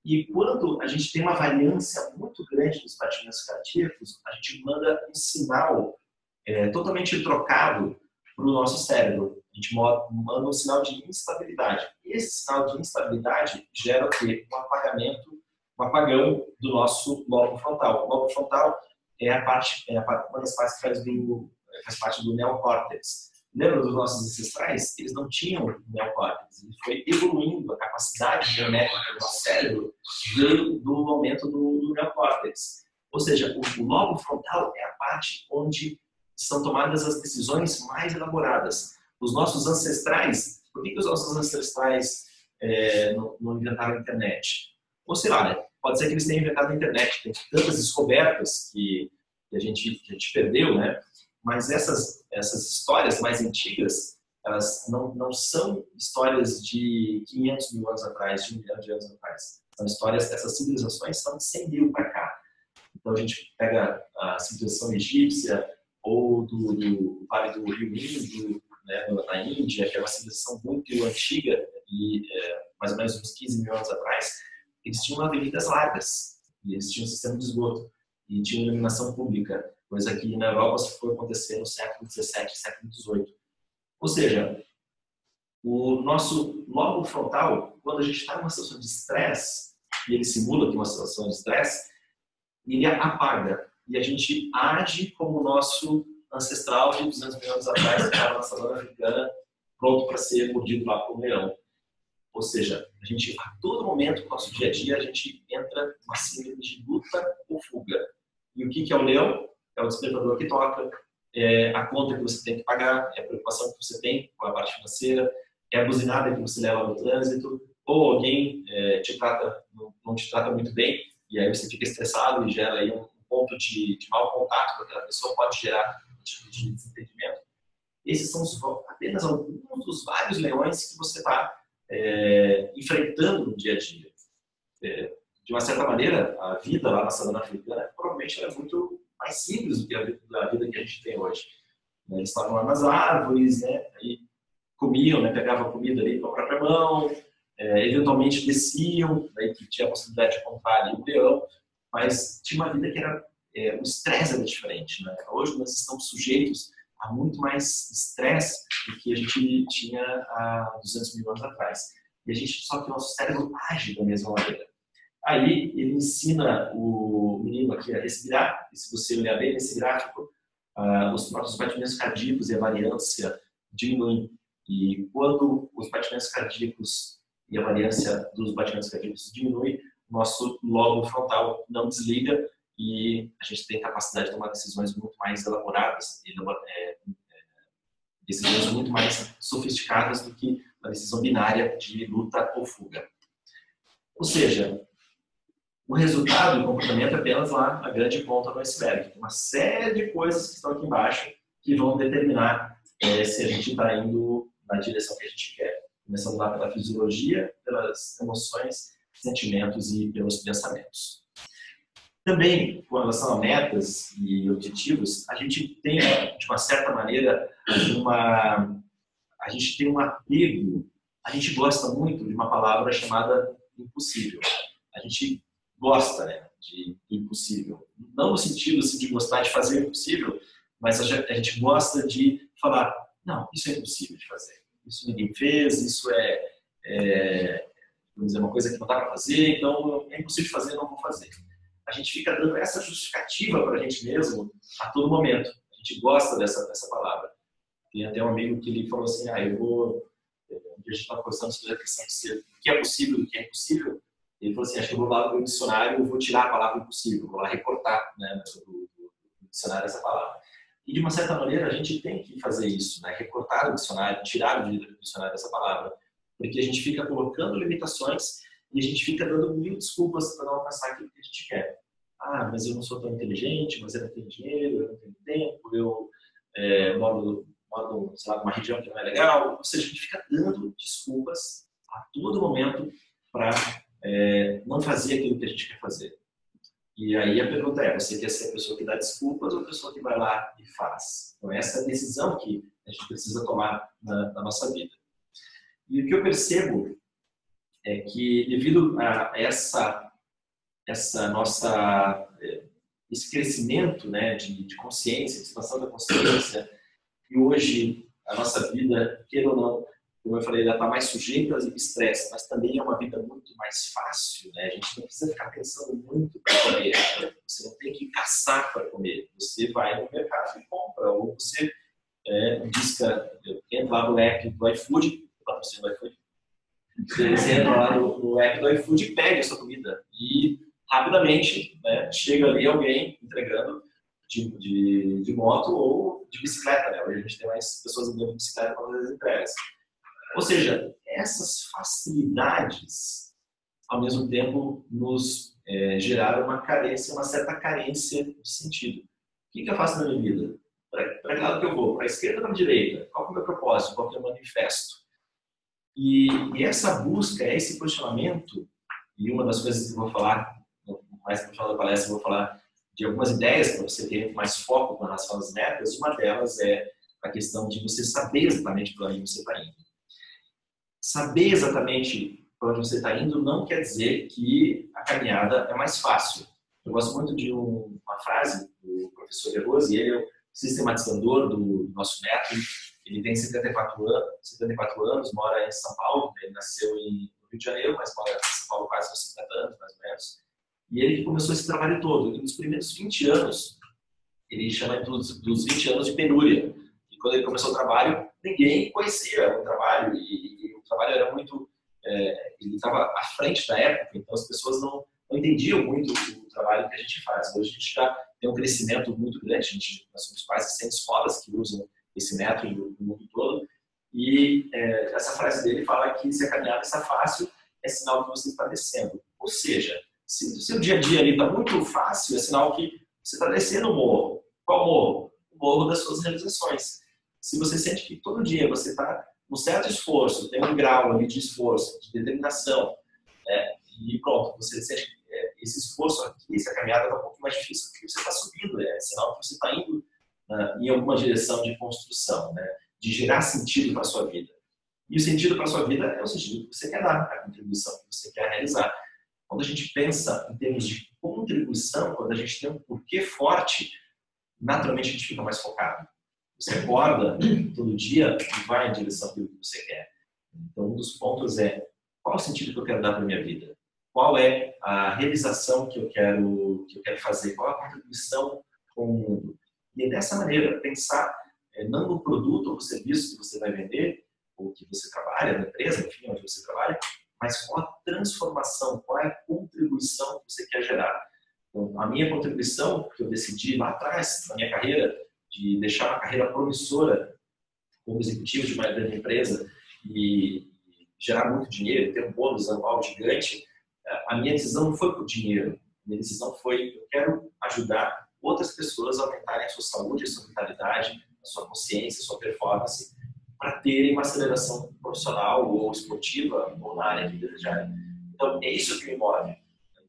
E quando a gente tem uma variância muito grande dos batimentos cardíacos, a gente manda um sinal é, totalmente trocado para o nosso cérebro. A gente manda um sinal de instabilidade. Esse sinal de instabilidade gera o quê? Um apagamento, um apagão do nosso lobo frontal. O lobo frontal é a parte, é uma das partes que faz, do, faz parte do neocórtex. Lembra dos nossos ancestrais? Eles não tinham neocórtex. Ele foi evoluindo, a capacidade geométrica do nosso cérebro veio do aumento do, do neocórtex. Ou seja, o, o lobo frontal é a parte onde são tomadas as decisões mais elaboradas. Os nossos ancestrais, por que, que os nossos ancestrais é, não, não, inventaram a internet? Ou sei lá, né? pode ser que eles tenham inventado a internet, tem tantas descobertas que, que, a, gente, que a gente perdeu, né? Mas essas, essas histórias mais antigas, elas não, não são histórias de 500 mil anos atrás, de um milhão de anos atrás. São histórias, essas civilizações são de 100 mil para cá. Então a gente pega a civilização egípcia, ou do, do Vale do Rio Indo, né, na Índia, que é uma civilização muito antiga, e é, mais ou menos uns 15 mil anos atrás, eles tinham avenidas largas, e eles tinham um sistema de esgoto, e tinham iluminação pública, coisa que na Europa só foi acontecer no século XVII, século XVIII. Ou seja, o nosso lobo frontal, quando a gente está numa situação de estresse, e ele simula que é uma situação de estresse, ele apaga e a gente age como o nosso ancestral de 200 mil anos atrás, que estava na savana africana, pronto para ser mordido lá por um leão. Ou seja, a gente, a todo momento, no nosso dia a dia, a gente entra numa síndrome de luta ou fuga. E o que, que é o leão? É o despertador que toca, é a conta que você tem que pagar, é a preocupação que você tem com a parte financeira, é a buzinada que você leva no trânsito, ou alguém é, te trata, não, não, te trata muito bem, e aí você fica estressado e gera aí um, ponto de, de mau contato com aquela pessoa pode gerar tipo de desentendimento. Esses são apenas alguns dos vários leões que você está é, enfrentando no dia a dia. É, de uma certa maneira, a vida lá na savana africana provavelmente era muito mais simples do que a vida, que a gente tem hoje. Né? Eles estavam lá nas árvores, né? Aí comiam, né? pegavam comida ali com a própria mão, é, eventualmente desciam, daí que tinha a possibilidade de encontrar ali um leão, mas tinha uma vida que era é, o estresse era diferente. Né? Hoje nós estamos sujeitos a muito mais estresse do que a gente tinha há 200 mil anos atrás. E a gente só que o nosso cérebro age da mesma maneira. Aí ele ensina o menino aqui a respirar, e se você olhar bem nesse gráfico, ah, os batimentos cardíacos e a variância diminuem. E quando os batimentos cardíacos e a variância dos batimentos cardíacos diminui, nosso lobo frontal não desliga e a gente tem capacidade de tomar decisões muito mais elaboradas, é, é, decisões muito mais sofisticadas do que a decisão binária de luta ou fuga. Ou seja, o resultado do comportamento é apenas lá a grande ponta do iceberg. Tem uma série de coisas que estão aqui embaixo que vão determinar é, se a gente está indo na direção que a gente quer. Começando lá pela fisiologia, pelas emoções, sentimentos e pelos pensamentos. Também, com relação a metas e objetivos, a gente tem, de uma certa maneira, uma, a gente tem um apego, a gente gosta muito de uma palavra chamada impossível. A gente gosta né, de, impossível. Não no sentido assim, de gostar de fazer o impossível, mas a gente gosta de falar, não, isso é impossível de fazer. Isso ninguém fez, isso é, é vamos dizer, uma coisa que não dá para fazer, então é impossível fazer, não vou fazer a gente fica dando essa justificativa para a gente mesmo a todo momento. A gente gosta dessa, dessa palavra. Tem até um amigo que ele falou assim, ah, eu vou... Eh, a gente estava conversando sobre a questão de ser o que é possível e o que é impossível. Ele falou assim, acho que eu vou lá no dicionário vou tirar a palavra impossível, vou lá recortar né, do, do dicionário essa palavra. E de uma certa maneira a gente tem que fazer isso, né? recortar o dicionário, tirar do dicionário essa palavra, porque a gente fica colocando limitações e a gente fica dando mil desculpas para não alcançar aquilo que a gente quer. ah, mas eu não sou tão inteligente, mas eu não tenho dinheiro, eu não tenho tempo, eu é, moro, moro sei lá, numa região que não é legal. Ou seja, a gente fica dando desculpas a todo momento para é, não fazer aquilo que a gente quer fazer. E aí a pergunta é: você quer ser a pessoa que dá desculpas ou a pessoa que vai lá e faz? Então, essa é a decisão que a gente precisa tomar na, na nossa vida. E o que eu percebo é que, devido a essa, essa nossa, é, esse crescimento né, de, de consciência, de expansão da consciência, e hoje a nossa vida, queira ou não, como eu falei, ela está mais sujeita ao estresse, mas também é uma vida muito mais fácil, né? A gente não precisa ficar pensando muito para comer. Você não tem que caçar para comer. Você vai no mercado e compra, ou você é, disca, entra lá no app do iFood, patrocínio iFood, você entra lá no, no app do iFood e pede a sua comida. E rapidamente né, chega ali alguém entregando de, de, de, moto ou de bicicleta. Né? Hoje a gente tem mais pessoas andando de bicicleta para fazer as entregas. Ou seja, essas facilidades, ao mesmo tempo, nos é, geraram uma carência, uma certa carência de sentido. O que, que eu faço na minha vida? Para que lado que eu vou? Para a esquerda ou para a direita? Qual é o meu propósito? Qual é o meu manifesto? E, e, essa busca, esse posicionamento, e uma das coisas que eu vou falar, mais no final da palestra, eu vou falar de algumas ideias para você ter mais foco com relação às metas. Uma delas é a questão de você saber exatamente para onde você está indo. Saber exatamente para onde você está indo não quer dizer que a caminhada é mais fácil. Eu gosto muito de um, uma frase do professor De Rose, ele é o sistematizador do nosso método. Ele tem 74 anos, 74 anos mora em São Paulo. Ele nasceu em Rio de Janeiro, mas mora em São Paulo quase uns 50 anos, mais ou menos. E ele começou esse trabalho todo. E nos primeiros 20 anos, ele chama dos, dos 20 anos de penúria. E quando ele começou o trabalho, ninguém conhecia o trabalho. E, e o trabalho era muito. É, ele estava à frente da época, então as pessoas não, não entendiam muito o trabalho que a gente faz. Hoje a gente já tem um crescimento muito grande. A gente, nós somos quase 100 escolas que usam esse método no mundo todo. E é, essa frase dele fala que se a caminhada está fácil, é sinal que você está descendo. Ou seja, se o seu dia a dia ali está muito fácil, é sinal que você está descendo o morro. Qual morro? O morro das suas realizações. Se você sente que todo dia você está com certo esforço, tem um grau ali de esforço, de determinação, né? e pronto, você sente é, esse esforço aqui, essa caminhada está um pouco mais difícil porque você está subindo, é sinal que você está indo uh, em alguma direção de construção, né? de gerar sentido para a sua vida. E o sentido para a sua vida é o sentido que você quer dar, a contribuição que você quer realizar. Quando a gente pensa em termos de contribuição, quando a gente tem um porquê forte, naturalmente a gente fica mais focado. Você acorda todo dia e vai em direção àquilo que você quer. Então, um dos pontos é qual o sentido que eu quero dar para minha vida? Qual é a realização que eu quero, que eu quero fazer? Qual é a contribuição com o mundo? E é dessa maneira, pensar é, não no produto ou no serviço que você vai vender, ou que você trabalha, na empresa, enfim, onde você trabalha, mas qual a transformação, qual é a contribuição que você quer gerar. Então, a minha contribuição, que eu decidi lá atrás, na minha carreira, de deixar uma carreira promissora como executivo de uma grande empresa e gerar muito dinheiro, ter um bônus anual gigante, a minha decisão não foi por dinheiro. A minha decisão foi, eu quero ajudar outras pessoas aumentarem a sua saúde, a sua vitalidade, a sua consciência, a sua performance, para terem uma aceleração profissional ou esportiva ou na área que desejarem. Então, é isso que me move.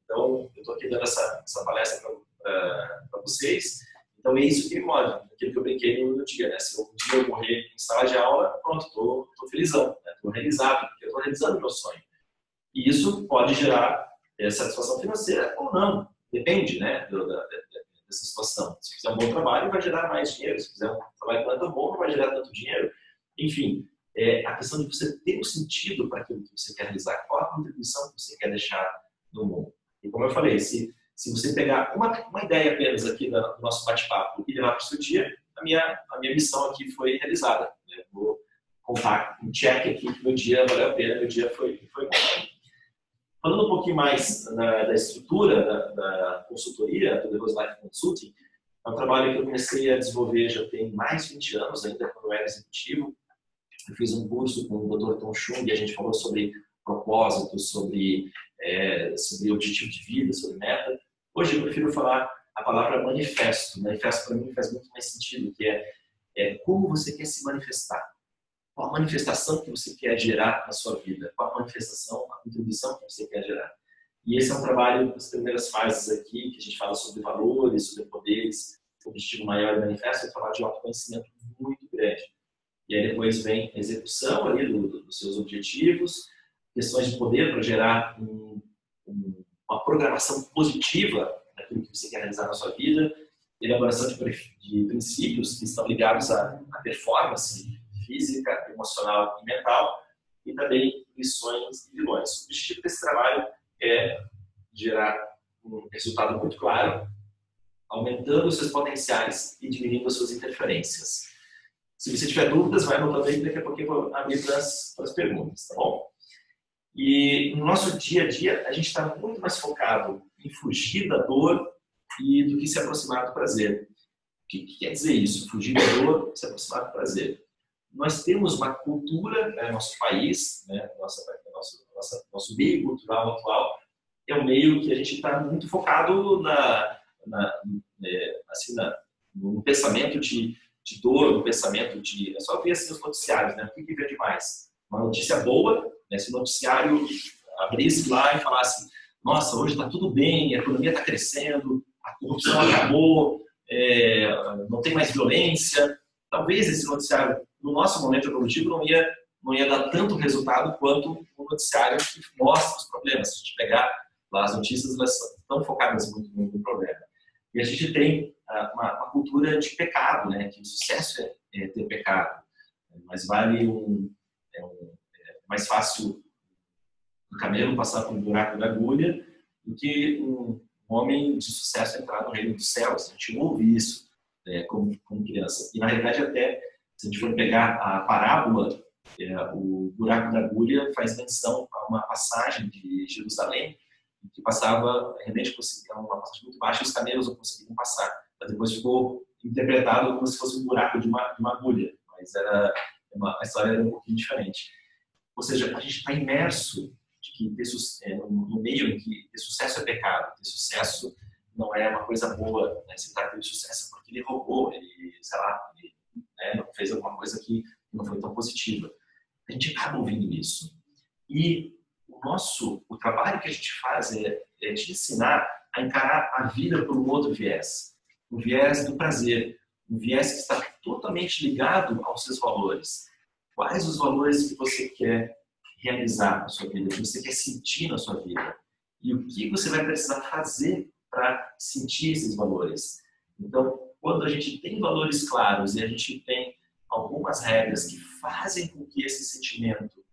Então, eu estou aqui dando essa, essa palestra para vocês. Então, é isso que me move. Aquilo que eu brinquei no dia, né? Se um dia eu morrer em sala de aula, pronto, estou felizão, estou né? realizado, porque eu estou realizando o meu sonho. E isso pode gerar é, satisfação financeira ou não. Depende, né, do, da, dessa situação. Se fizer um bom trabalho, vai gerar mais dinheiro. Se fizer um trabalho que não é tão bom, não vai gerar tanto dinheiro. Enfim, é a questão de você ter um sentido para aquilo que você quer realizar, qual a contribuição que você quer deixar no mundo. E como eu falei, se, se você pegar uma, uma ideia apenas aqui do nosso bate-papo e levar para o seu dia, a minha, a minha missão aqui foi realizada. Né? Vou contar um check aqui que meu dia valeu a pena, meu dia foi, foi bom. Falando um pouquinho mais da, estrutura da, da, consultoria, do Rose Life Consulting, é um trabalho que eu comecei a desenvolver já tem mais de 20 anos, ainda quando eu era executivo. Eu fiz um curso com o Dr. Tom Chung e a gente falou sobre propósito, sobre, é, sobre objetivo de vida, sobre meta. Hoje eu prefiro falar a palavra manifesto. Manifesto para mim faz muito mais sentido, que é, é como você quer se manifestar. Qual a manifestação que você quer gerar na sua vida? Qual a manifestação, a contribuição que você quer gerar? E esse é um trabalho das primeiras fases aqui, que a gente fala sobre valores, sobre poderes, objetivo maior do manifesto, é um trabalho de autoconhecimento muito grande. E aí depois vem a execução ali do, do, dos seus objetivos, questões de poder para gerar um, um, uma programação positiva daquilo que você quer realizar na sua vida, elaboração de, de princípios que estão ligados à performance física, emocional e mental, e também lições e vilões. O objetivo desse trabalho é gerar um resultado muito claro, aumentando os seus potenciais e diminuindo as suas interferências. Se você tiver dúvidas, vai anotando aí, daqui a pouco eu vou abrir para as perguntas, tá bom? E no nosso dia a dia, a gente está muito mais focado em fugir da dor e do que se aproximar do prazer. O que, que quer dizer isso? Fugir da dor se aproximar do prazer. Nós temos uma cultura, né, nosso país, né, nossa, nosso, nossa, nosso meio cultural atual, é um meio que a gente está muito focado na, na, é, assim, na, no pensamento de, de dor, no pensamento de. É só ver assim, os noticiários, né? O que, vê demais? Uma notícia boa, né? se o noticiário abrisse lá e falasse: nossa, hoje está tudo bem, a economia está crescendo, a corrupção acabou, é, não tem mais violência. Talvez esse noticiário, no nosso momento evolutivo, não ia, não ia dar tanto resultado quanto o noticiário que mostra os problemas. Se a gente pegar lá as notícias, elas estão focadas muito no problema. E a gente tem ah, uma, uma cultura de pecado, né? que o sucesso é, é ter pecado. Mas vale um, é, um, é mais fácil um camelo passar por um buraco da agulha do que um homem de sucesso entrar no reino dos céus. A gente ouve isso é, como, como criança. E na realidade até se a gente for pegar a parábola, é, o buraco da agulha faz menção a uma passagem de Jerusalém que passava, realmente conseguia uma passagem muito baixa e os camelos não conseguiam passar. Mas depois ficou interpretado como se fosse um buraco de uma, de uma agulha, mas era uma, a história era um pouquinho diferente. Ou seja, a gente está imerso de que ter, é, no, meio em que ter sucesso é pecado, ter sucesso não é uma coisa boa. Né? Você está tendo sucesso porque ele roubou, ele, sei lá, né, fez alguma coisa que não foi tão positiva. A gente acaba ouvindo isso. E nosso, o trabalho que a gente faz é, é te ensinar a encarar a vida por um outro viés, o viés do prazer, um viés que está totalmente ligado aos seus valores. Quais os valores que você quer realizar na sua vida, que você quer sentir na sua vida? E o que você vai precisar fazer para sentir esses valores? Então, quando a gente tem valores claros e a gente tem algumas regras que fazem com que esse sentimento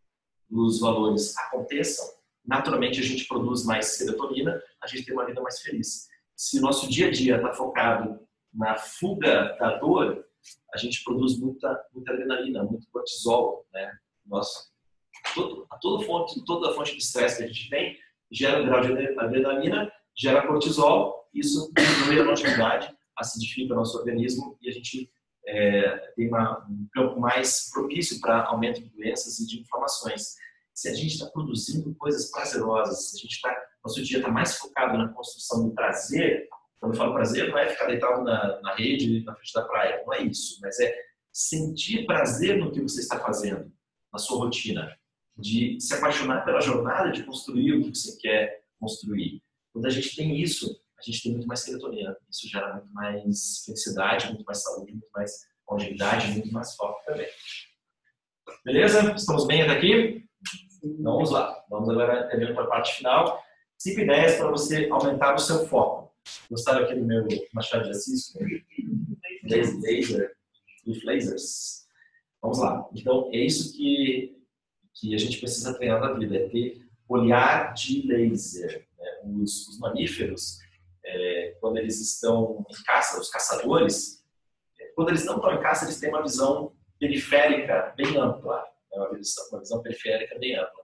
os valores aconteçam, naturalmente a gente produz mais serotonina, a gente tem uma vida mais feliz. Se o nosso dia a dia está focado na fuga da dor, a gente produz muita, muita adrenalina, muito cortisol, né? Nossa, todo, toda fonte, toda fonte de estresse que a gente tem gera um grau de adrenalina, gera cortisol, isso diminui a longevidade, acidifica o nosso organismo e a gente é, tem uma, um campo mais propício para aumento de doenças e de inflamações. Se a gente está produzindo coisas prazerosas, se a gente está, nosso dia está mais focado na construção do prazer, quando eu falo prazer, não é ficar deitado na, na rede, na frente da praia, não é isso, mas é sentir prazer no que você está fazendo, na sua rotina, de se apaixonar pela jornada de construir o que você quer construir. Quando a gente tem isso, a gente tem muito mais serotonina. Isso gera muito mais felicidade, muito mais saúde, muito mais longevidade, muito mais foco também. Beleza? Estamos bem até aqui? Então vamos lá. Vamos agora para a parte final. Cinco ideias para você aumentar o seu foco. Gostaram aqui do meu Machado de Assis? Laser, with lasers. Vamos lá. Então, é isso que, que a gente precisa treinar na vida, é ter olhar de laser. Né? Os, os mamíferos, é, quando eles estão em caça, os caçadores, é, quando eles não estão em caça, eles têm uma visão periférica bem ampla, né? uma, visão, uma visão periférica bem ampla.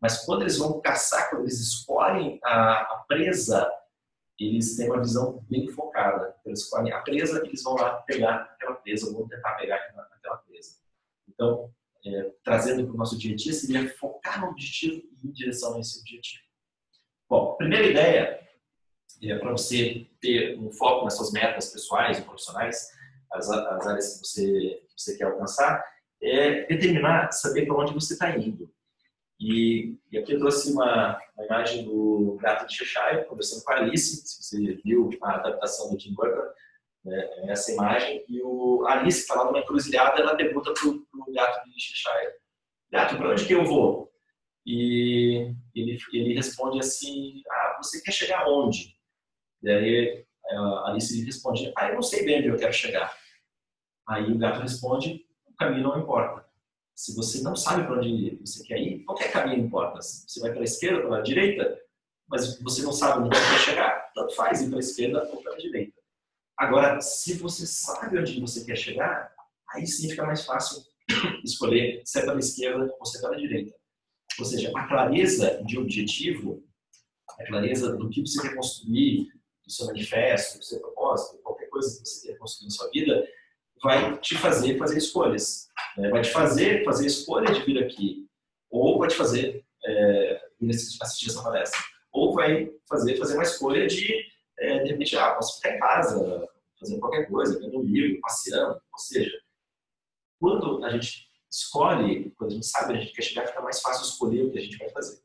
Mas quando eles vão caçar, quando eles escolhem a, a presa, eles têm uma visão bem focada. Eles escolhem a presa, eles vão lá pegar aquela presa, vão tentar pegar aquela presa. Então, é, trazendo para o nosso dia a dia, seria focar no objetivo e em direção a esse objetivo. Bom, primeira ideia é, para você ter um foco nas suas metas pessoais e profissionais, as, as áreas que você, que você quer alcançar, é determinar, saber para onde você está indo. E, e, aqui eu trouxe uma, uma imagem do gato de Cheshire, conversando com a Alice, se você viu a adaptação do Tim Burton, né, essa imagem, e o a Alice, que numa encruzilhada, ela pergunta para o gato de Cheshire, gato, para onde que eu vou? E ele, ele responde assim, ah, você quer chegar aonde? E aí a Alice responde, ah, eu não sei bem onde eu quero chegar. Aí o gato responde, o caminho não importa. Se você não sabe para onde você quer ir, qualquer caminho importa. Você vai para a esquerda, para a direita, mas você não sabe onde quer chegar, tanto faz ir para a esquerda ou para a direita. Agora, se você sabe onde você quer chegar, aí sim fica mais fácil escolher se é para a esquerda ou se é para a direita. Ou seja, a clareza de objetivo, a clareza do que você quer construir, do seu manifesto, do seu propósito, qualquer coisa que você quer construir na sua vida, vai te fazer fazer escolhas. Né? Vai te fazer fazer escolha de vir aqui. Ou vai te fazer é, assistir essa palestra. Ou vai fazer fazer uma escolha de, é, de repente, ah, posso ficar em casa, fazendo qualquer coisa, lendo um livro, passeando. Ou seja, quando a gente escolhe, quando a gente sabe onde a gente quer chegar, fica mais fácil escolher o que a gente vai fazer.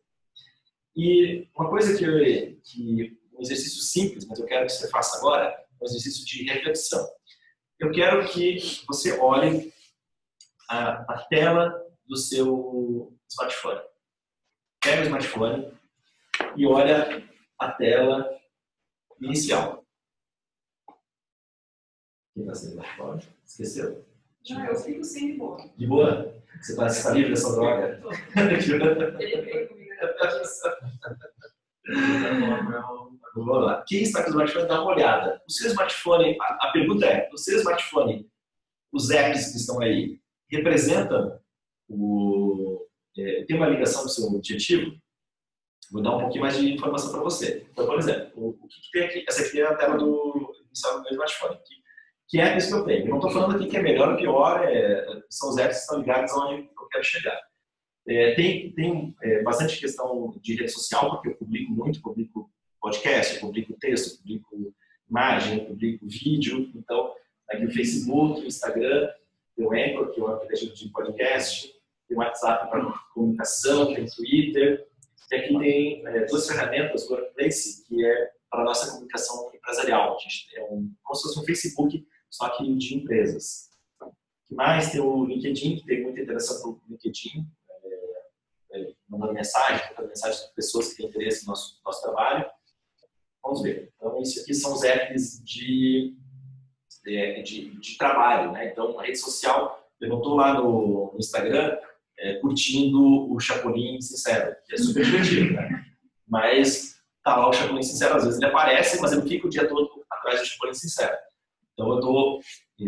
E uma coisa que, eu, que um exercício simples, mas eu quero que você faça agora, um exercício de reflexão. Eu quero que você olhe a, a tela do seu smartphone. Pega o smartphone e olha a tela inicial. Quem está sem smartphone? Esqueceu? Não, eu fico sem de boa. De boa? Você está tá livre dessa droga? Ele veio comigo. Vamos lá. Quem está com o smartphone, dá uma olhada. O seu smartphone, a, a pergunta é: o seu smartphone, os apps que estão aí, representam o. É, tem uma ligação com o seu objetivo? Vou dar um pouquinho mais de informação para você. Então, por exemplo, o, o que, que, tem aqui? Essa aqui é a tela do do meu smartphone. Que, que apps que eu tenho? Eu não estou falando aqui que é melhor ou pior, é, são os apps que estão ligados aonde eu quero chegar. É, tem tem é, bastante questão de rede social, porque eu publico muito, publico podcast, publico texto, publico imagem, publico vídeo. Então, aqui o Facebook, o Instagram, tem o Anchor, que é um aplicativo de podcast, tem o WhatsApp para comunicação, tem o Twitter. E aqui tem é, duas ferramentas, o Workplace, que é para a nossa comunicação empresarial. A gente é um, como se fosse um Facebook, só que de empresas. O que mais? Tem o LinkedIn, que tem muita interação com o LinkedIn, é, mandando mensagem, mandando mensagem para pessoas que têm interesse no nosso, nosso trabalho. Vamos ver. Então, isso aqui são os apps de, de, de, de trabalho. Né? Então, a rede social, estou lá no, no Instagram é, curtindo o Chapolin Sincero, que é super divertido, né? Mas tá lá o Chapolin Sincero, às vezes ele aparece, mas eu fico o dia todo atrás do Chapolin Sincero. Então, eu estou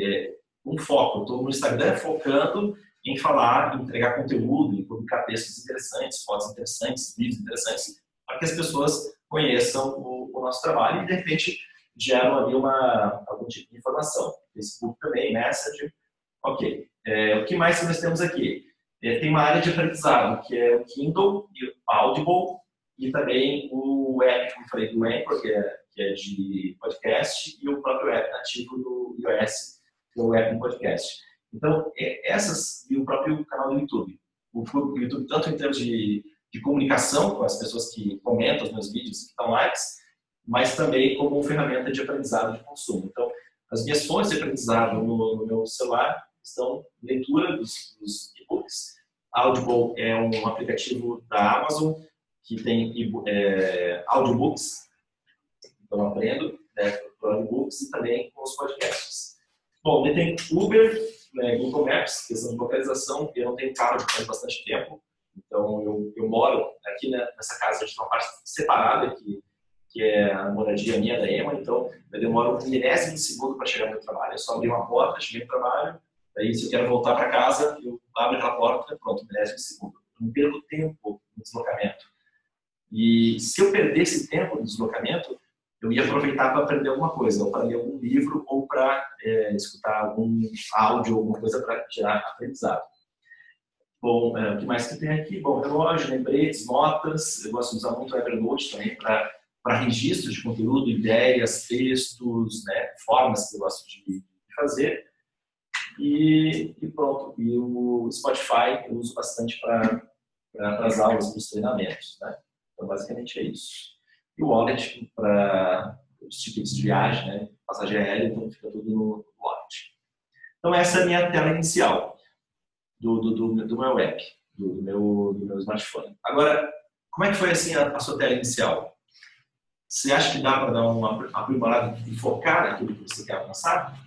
é, um foco, eu estou no Instagram focando em falar, em entregar conteúdo, em publicar textos interessantes, fotos interessantes, vídeos interessantes, para que as pessoas conheçam o nosso trabalho e, de repente, geram ali uma, algum tipo de informação. Facebook também, Messenger. Ok. É, o que mais nós temos aqui? É, tem uma área de aprendizado, que é o Kindle e o Audible, e também o app, como eu falei, do Anchor, que é, que é de podcast, e o próprio app nativo do iOS, que é o app de podcast. Então, é, essas e o próprio canal do YouTube. O YouTube, tanto em termos de, de comunicação com as pessoas que comentam os meus vídeos, que dão likes, mas também como ferramenta de aprendizado de consumo. Então, as minhas fontes de aprendizado no, no meu celular estão leitura dos, dos e-books. Audible é um aplicativo da Amazon que tem é, audiobooks, então aprendo né, por audiobooks e também com os podcasts. Bom, tem Uber, né, Google Maps, questão de localização, eu não tenho carro já faz bastante tempo, então eu, eu moro aqui né, nessa casa, a gente tem uma parte separada que, que é a moradia minha da EMA, então eu demoro um milésimo de segundo para chegar no meu trabalho, eu só abri uma porta, cheguei no trabalho, aí se eu quero voltar para casa, eu abro aquela porta, pronto, um milésimo de segundo. Eu não perco tempo no deslocamento. E se eu perder esse tempo no deslocamento, eu ia aproveitar para aprender alguma coisa, ou para ler algum livro, ou para é, escutar algum áudio, alguma coisa para gerar aprendizado. Bom, é, o que mais que tem aqui? Bom, relógio, lembretes, notas. Eu gosto de usar muito o Evernote também para para registro de conteúdo, ideias, textos, né, formas que eu gosto de fazer. E, e pronto. E o Spotify eu uso bastante para as aulas, para os treinamentos. Né? Então, basicamente é isso. E o Wallet para os tickets de viagem, né? passagem aérea, então fica tudo no Wallet. Então, essa é a minha tela inicial do, do, do, do meu app, do, do, meu, do meu smartphone. Agora, como é que foi assim a, a sua tela inicial? Você acha que dá para dar uma aprimorada e focar naquilo que você quer alcançar?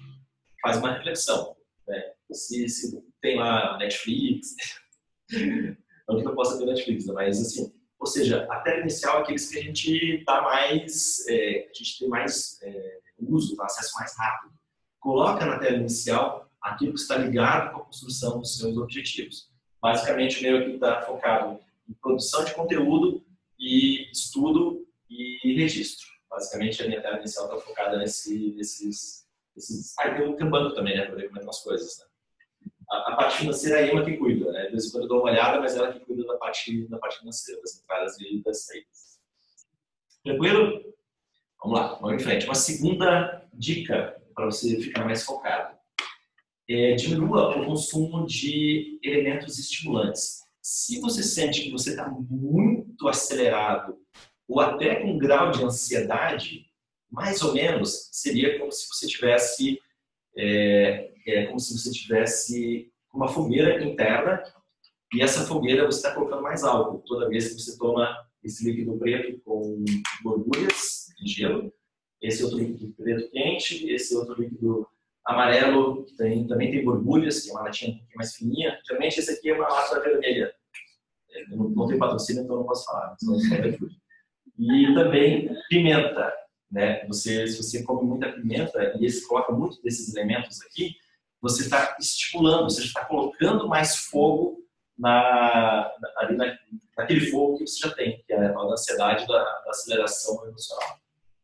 Faz uma reflexão. Né? Se, se tem lá Netflix, não que eu possa ter Netflix, né? mas assim, ou seja, a tela inicial é aqueles que a gente dá mais, é, a gente tem mais é, uso, acesso mais rápido. Coloca na tela inicial aquilo que está ligado com a construção dos seus objetivos. Basicamente, o meu aqui está focado em produção de conteúdo e estudo e registro. Basicamente, a minha tela inicial está focada nesse, nesses, nesses... Ah, tem, um banco também, né, para ver como é as coisas, né? a, a, parte financeira é ela que cuida, né? De vez em quando eu dou uma olhada, mas ela que cuida da parte, da parte financeira, das entradas e das saídas. Tranquilo? Vamos lá, vamos em frente. Uma segunda dica para você ficar mais focado. É, diminua o consumo de elementos estimulantes. Se você sente que você está muito acelerado ou até com um grau de ansiedade, mais ou menos seria como se você tivesse é, é como se você tivesse uma fogueira interna e essa fogueira você está colocando mais álcool toda vez que você toma esse líquido preto com borbulhas de gelo, esse outro líquido preto quente, esse outro líquido amarelo que tem, também tem borbulhas, que é uma latinha um pouquinho mais fininha. Geralmente esse aqui é uma lata vermelha. É, não, não tem patrocínio, então não posso falar. E também pimenta. Né? Você, se você come muita pimenta e esse coloca muito desses elementos aqui, você está estimulando, você está colocando mais fogo na, ali na, naquele fogo que você já tem, que é a da ansiedade, da, da aceleração emocional.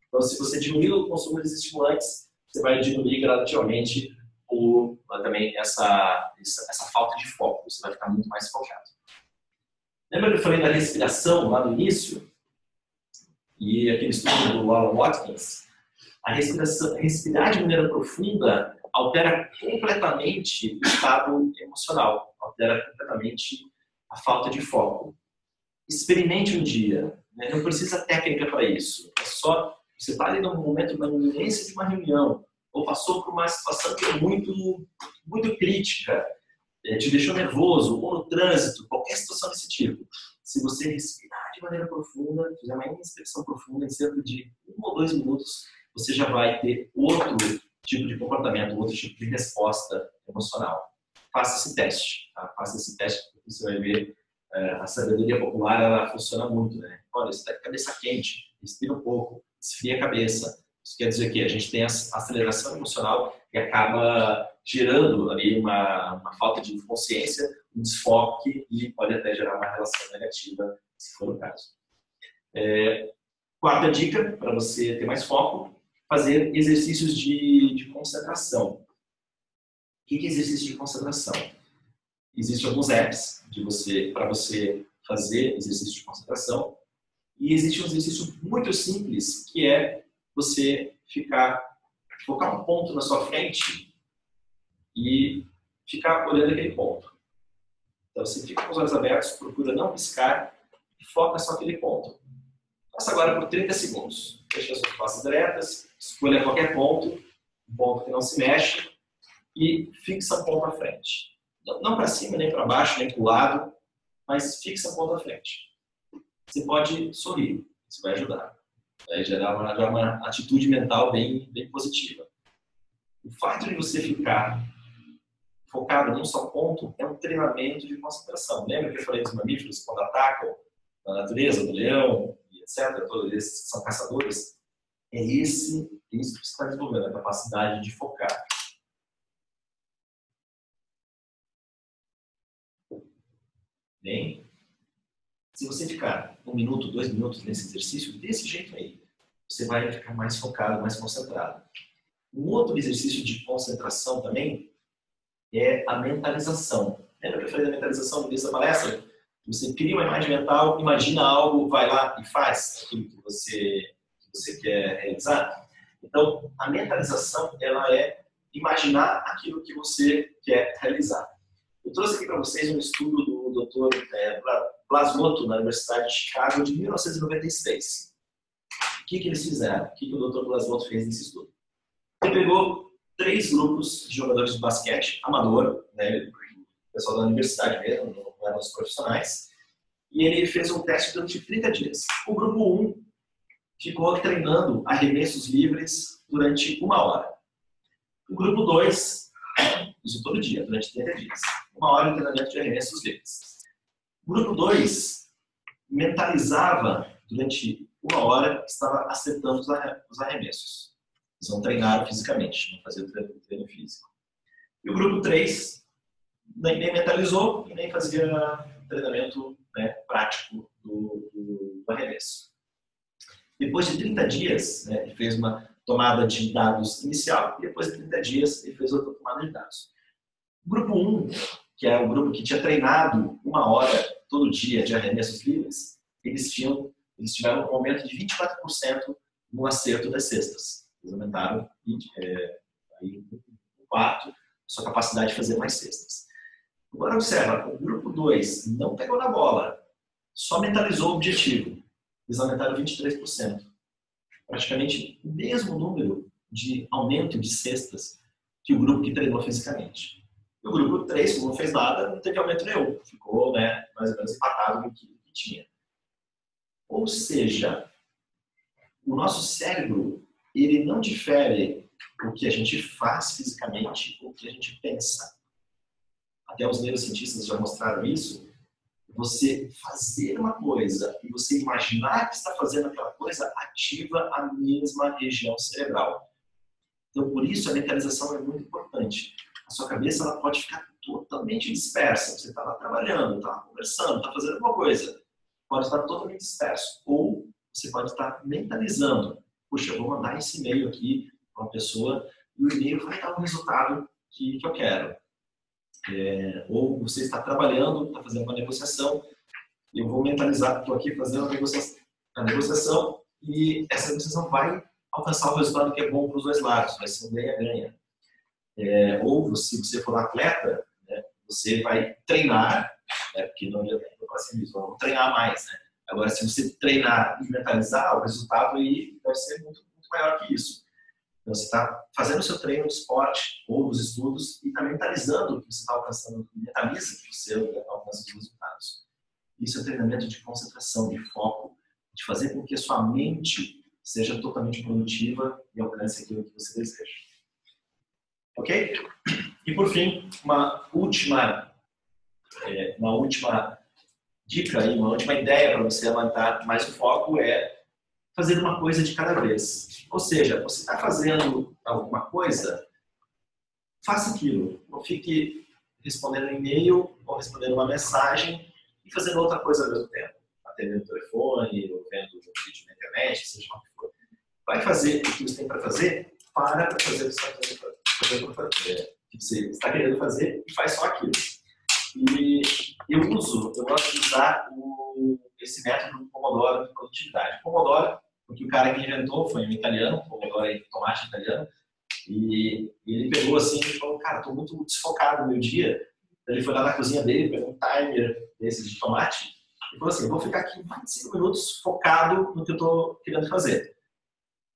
Então, se você diminuir o consumo desses estimulantes, você vai diminuir gradativamente o, também essa, essa, essa falta de foco, você vai ficar muito mais focado. Lembra que eu falei da respiração lá no início? E aquele estudo do Alan Watkins? A respiração, respirar de maneira profunda altera completamente o estado emocional, altera completamente a falta de foco. Experimente um dia, né? não precisa técnica para isso, é só você está ali num momento na iminência de uma reunião ou passou por uma situação que é muito, muito crítica, é, te deixou nervoso, ou no trânsito, qualquer situação desse tipo. Se você respirar de maneira profunda, fizer uma inspiração profunda em cerca de um ou dois minutos, você já vai ter outro tipo de comportamento, outro tipo de resposta emocional. Faça esse teste, tá? faça esse teste, porque você vai ver é, a sabedoria popular ela funciona muito, né? Olha, você está com a cabeça quente, respira um pouco, esfria a cabeça. Isso quer dizer que a gente tem a aceleração emocional que acaba gerando ali uma, uma falta de consciência, um desfoque e pode até gerar uma relação negativa, se for o caso. É, quarta dica para você ter mais foco fazer exercícios de, de concentração. O que é exercício de concentração? Existem alguns apps de você para você fazer exercício de concentração e existe um exercício muito simples que é você ficar focar um ponto na sua frente e ficar olhando aquele ponto. Então você fica com os olhos abertos, procura não piscar e foca só aquele ponto. Faça agora por 30 segundos. Feche as suas costas diretas, escolha qualquer ponto, um ponto que não se mexe, e fixa um ponto à frente. Não, para cima, nem para baixo, nem para o lado, mas fixa um ponto à frente. Você pode sorrir, isso vai ajudar. Vai gerar uma, uma atitude mental bem, bem positiva. O fato de você ficar focado num só ponto é um treinamento de concentração. Lembra que eu falei dos mamíferos quando atacam na natureza, do leão, etc., todos esses que são caçadores? É esse, isso que você está desenvolvendo, a capacidade de focar. Bem, se você ficar um minuto, dois minutos nesse exercício, desse jeito aí, você vai ficar mais focado, mais concentrado. Um outro exercício de concentração também é a mentalização. Lembra que eu falei da mentalização no início da palestra? Você cria uma imagem mental, imagina algo, vai lá e faz aquilo que você você quer realizar. Então, a mentalização, ela é imaginar aquilo que você quer realizar. Eu trouxe aqui para vocês um estudo do Dr. É, Plasmoto, na Universidade de Chicago, de 1996. O que, que eles fizeram? O que, que o Dr. Plasmoto fez nesse estudo? Ele pegou três grupos de jogadores de basquete, amador, né, pessoal da universidade mesmo, não eram os profissionais, e ele fez um teste durante 30 dias. O grupo 1 ficou treinando arremessos livres durante uma hora. O grupo 2, isso todo dia, durante 30 dias. Uma hora de treinamento de arremessos livres. O grupo 2 mentalizava durante uma hora que estava acertando os arremessos. Eles não treinaram fisicamente, não faziam treino físico. E o grupo 3 nem, nem mentalizou e nem fazia treinamento né, prático do, do, do, arremesso. Depois de 30 dias, né, ele fez uma tomada de dados inicial e depois de 30 dias ele fez outra tomada de dados. Grupo 1, que é o grupo que tinha treinado uma hora todo dia de arremessos livres, eles, tinham, eles tiveram um aumento de 24% no acerto das cestas. Eles aumentaram é, aí, um quarto sua capacidade de fazer mais cestas. Agora observa, o grupo 2 não pegou na bola, só mentalizou o objetivo. Eles aumentaram 23%. Praticamente o mesmo número de aumento de cestas que o grupo que treinou fisicamente. E o grupo 3, como não fez nada, não teve aumento nenhum. Ficou né, mais ou menos empatado com que, tinha. Ou seja, o nosso cérebro ele não difere o que a gente faz fisicamente o que a gente pensa até os neurocientistas já mostraram isso, você fazer uma coisa e você imaginar que está fazendo aquela coisa ativa a mesma região cerebral. Então, por isso, a mentalização é muito importante. A sua cabeça ela pode ficar totalmente dispersa. Você está lá trabalhando, está conversando, está fazendo alguma coisa. Pode estar totalmente disperso. Ou você pode estar mentalizando. Puxa, eu vou mandar esse e-mail aqui para uma pessoa e o e-mail vai dar o resultado que, que eu quero. É, ou você está trabalhando, está fazendo uma negociação, eu vou mentalizar que estou aqui fazendo a negociação, a negociação e essa negociação vai alcançar o resultado que é bom para os dois lados, vai ser um ganha-ganha. É, ou se você for um atleta, né, você vai treinar, né, porque não ia ter paciência, vamos treinar mais. Né? Agora, se você treinar e mentalizar, o resultado aí vai ser muito, muito maior que isso. Você está fazendo o seu treino de esporte ou dos estudos e está mentalizando o que você está alcançando, mentaliza que você alcança os resultados. Isso é treinamento de concentração, de foco, de fazer com que a sua mente seja totalmente produtiva e alcance aquilo que você deseja. Ok? E por fim, uma última, é, uma última dica, uma última ideia para você aumentar mais o foco é fazer uma coisa de cada vez. Ou seja, você está fazendo alguma coisa, faça aquilo. Não fique respondendo um e-mail ou respondendo uma mensagem e fazendo outra coisa ao mesmo tempo. Atendendo o telefone, ou vendo um vídeo na internet, seja o que for. Vai fazer o que você tem para fazer, para para fazer o que você está querendo fazer e faz só aquilo. E eu uso, eu gosto de usar o, esse método do Pomodoro de produtividade. Pomodoro porque o cara que inventou foi um italiano, agora é tomate italiano, e, e, ele pegou assim e falou, cara, estou muito desfocado no meu dia. Ele foi lá na cozinha dele, pegou um timer desses de tomate, e falou assim, vou ficar aqui 25 minutos focado no que eu estou querendo fazer.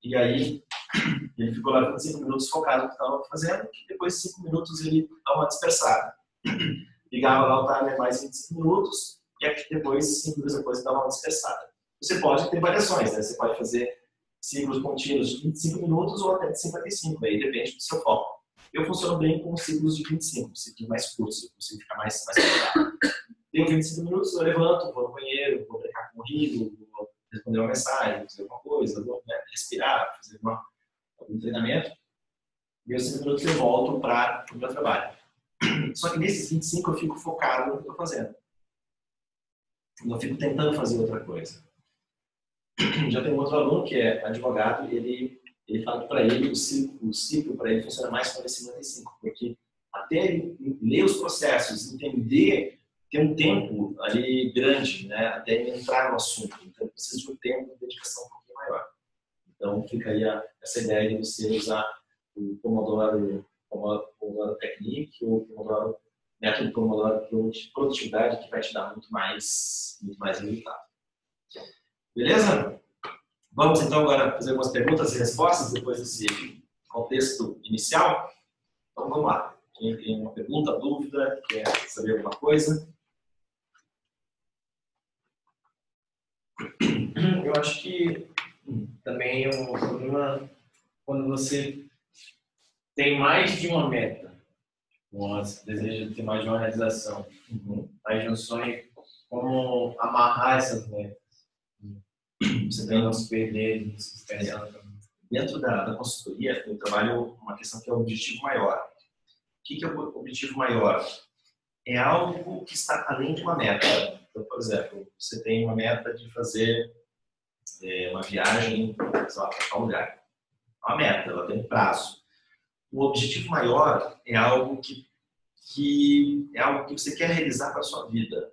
E aí, ele ficou lá 25 minutos focado no que estava fazendo, e depois de 5 minutos ele dá uma dispersada. Ligava lá o timer mais 25 minutos, e depois, 5 minutos depois, dava uma dispersada. Você pode ter variações, né? Você pode fazer ciclos contínuos de 25 minutos ou até de 55, aí depende do seu foco. Eu funciono bem com ciclos de 25, ciclos mais curtos, eu consigo ficar mais, mais concentrado. Deu 25 minutos, eu levanto, vou no banheiro, vou brincar com o rio, vou responder uma mensagem, fazer alguma coisa, vou né, respirar, fazer uma, algum treinamento. Deu 5 minutos eu volto para o meu trabalho. Só que nesses 25 eu fico focado no que estou fazendo. Não fico tentando fazer outra coisa. Já tem um outro aluno que é advogado ele, ele fala que para ele o ciclo, ciclo para ele funciona mais com 55, porque até ele ler os processos, entender, ter um tempo ali grande, né, até ele entrar no assunto. Então precisa de um tempo de dedicação um pouquinho maior. Então, fica aí a, essa ideia de você usar o Pomodoro, Pomodoro, Pomodoro Technique ou Pomodoro, método Pomodoro Produtividade, que vai te dar muito mais, muito mais resultado. Beleza? Vamos então agora fazer algumas perguntas e respostas depois desse contexto inicial. Então vamos lá. Quem tem uma pergunta, dúvida, quer saber alguma coisa? Eu acho que também é um problema quando você tem mais de uma meta, deseja ter mais de uma realização, mais de um sonho, como amarrar essas metas. Você tem não se perder, se Dentro da, da consultoria, eu trabalho uma questão que é o objetivo maior. O que, que é o objetivo maior? É algo que está além de uma meta. Então, por exemplo, você tem uma meta de fazer é, uma viagem para tal lugar. É uma meta, ela tem um prazo. O objetivo maior é algo que, que é algo que você quer realizar para a sua vida,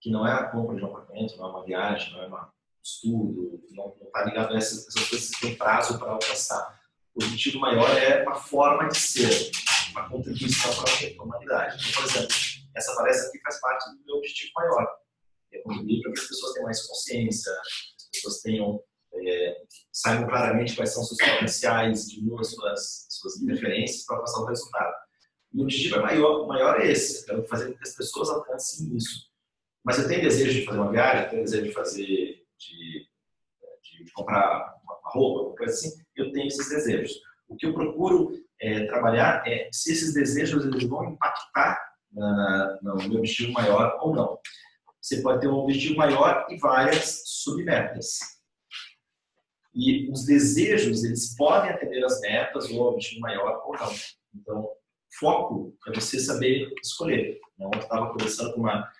que não é a compra de um apartamento, não é uma viagem, não é um estudo, não está ligado a essas, essas coisas que têm prazo para alcançar. O objetivo maior é uma forma de ser, uma contribuição para a humanidade. Então, por exemplo, essa palestra aqui faz parte do meu objetivo maior, é contribuir para que as pessoas tenham mais consciência, pessoas tenham é, saibam claramente quais são seus potenciais, diminuam as suas, suas interferências para passar o resultado. E o objetivo é maior, maior é esse, é fazer com que as pessoas alcancem isso. Mas eu tenho desejo de fazer uma viagem, tenho desejo de fazer, de, de comprar uma roupa, uma coisa assim, eu tenho esses desejos. O que eu procuro é, trabalhar é se esses desejos eles vão impactar na, no meu objetivo maior ou não. Você pode ter um objetivo maior e várias submetas. E os desejos, eles podem atender as metas ou objetivo maior ou não. Então, foco é você saber escolher. Eu estava conversando com uma,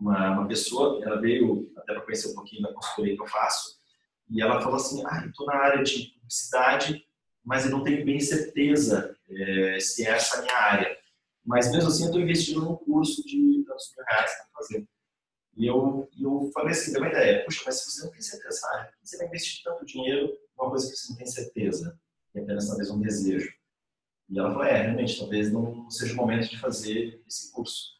uma, uma, pessoa, ela veio até para conhecer um pouquinho da consultoria que eu faço, e ela falou assim, ah, estou na área de publicidade, mas eu não tenho bem certeza é, se é essa a minha área. Mas mesmo assim eu estou investindo num curso de tantos mil reais para fazer. E eu, eu falei assim, deu uma ideia, puxa, mas se você não tem certeza, ah, você vai investir tanto dinheiro numa coisa que você não tem certeza, e apenas talvez um desejo. E ela falou, é, realmente, talvez não seja o momento de fazer esse curso.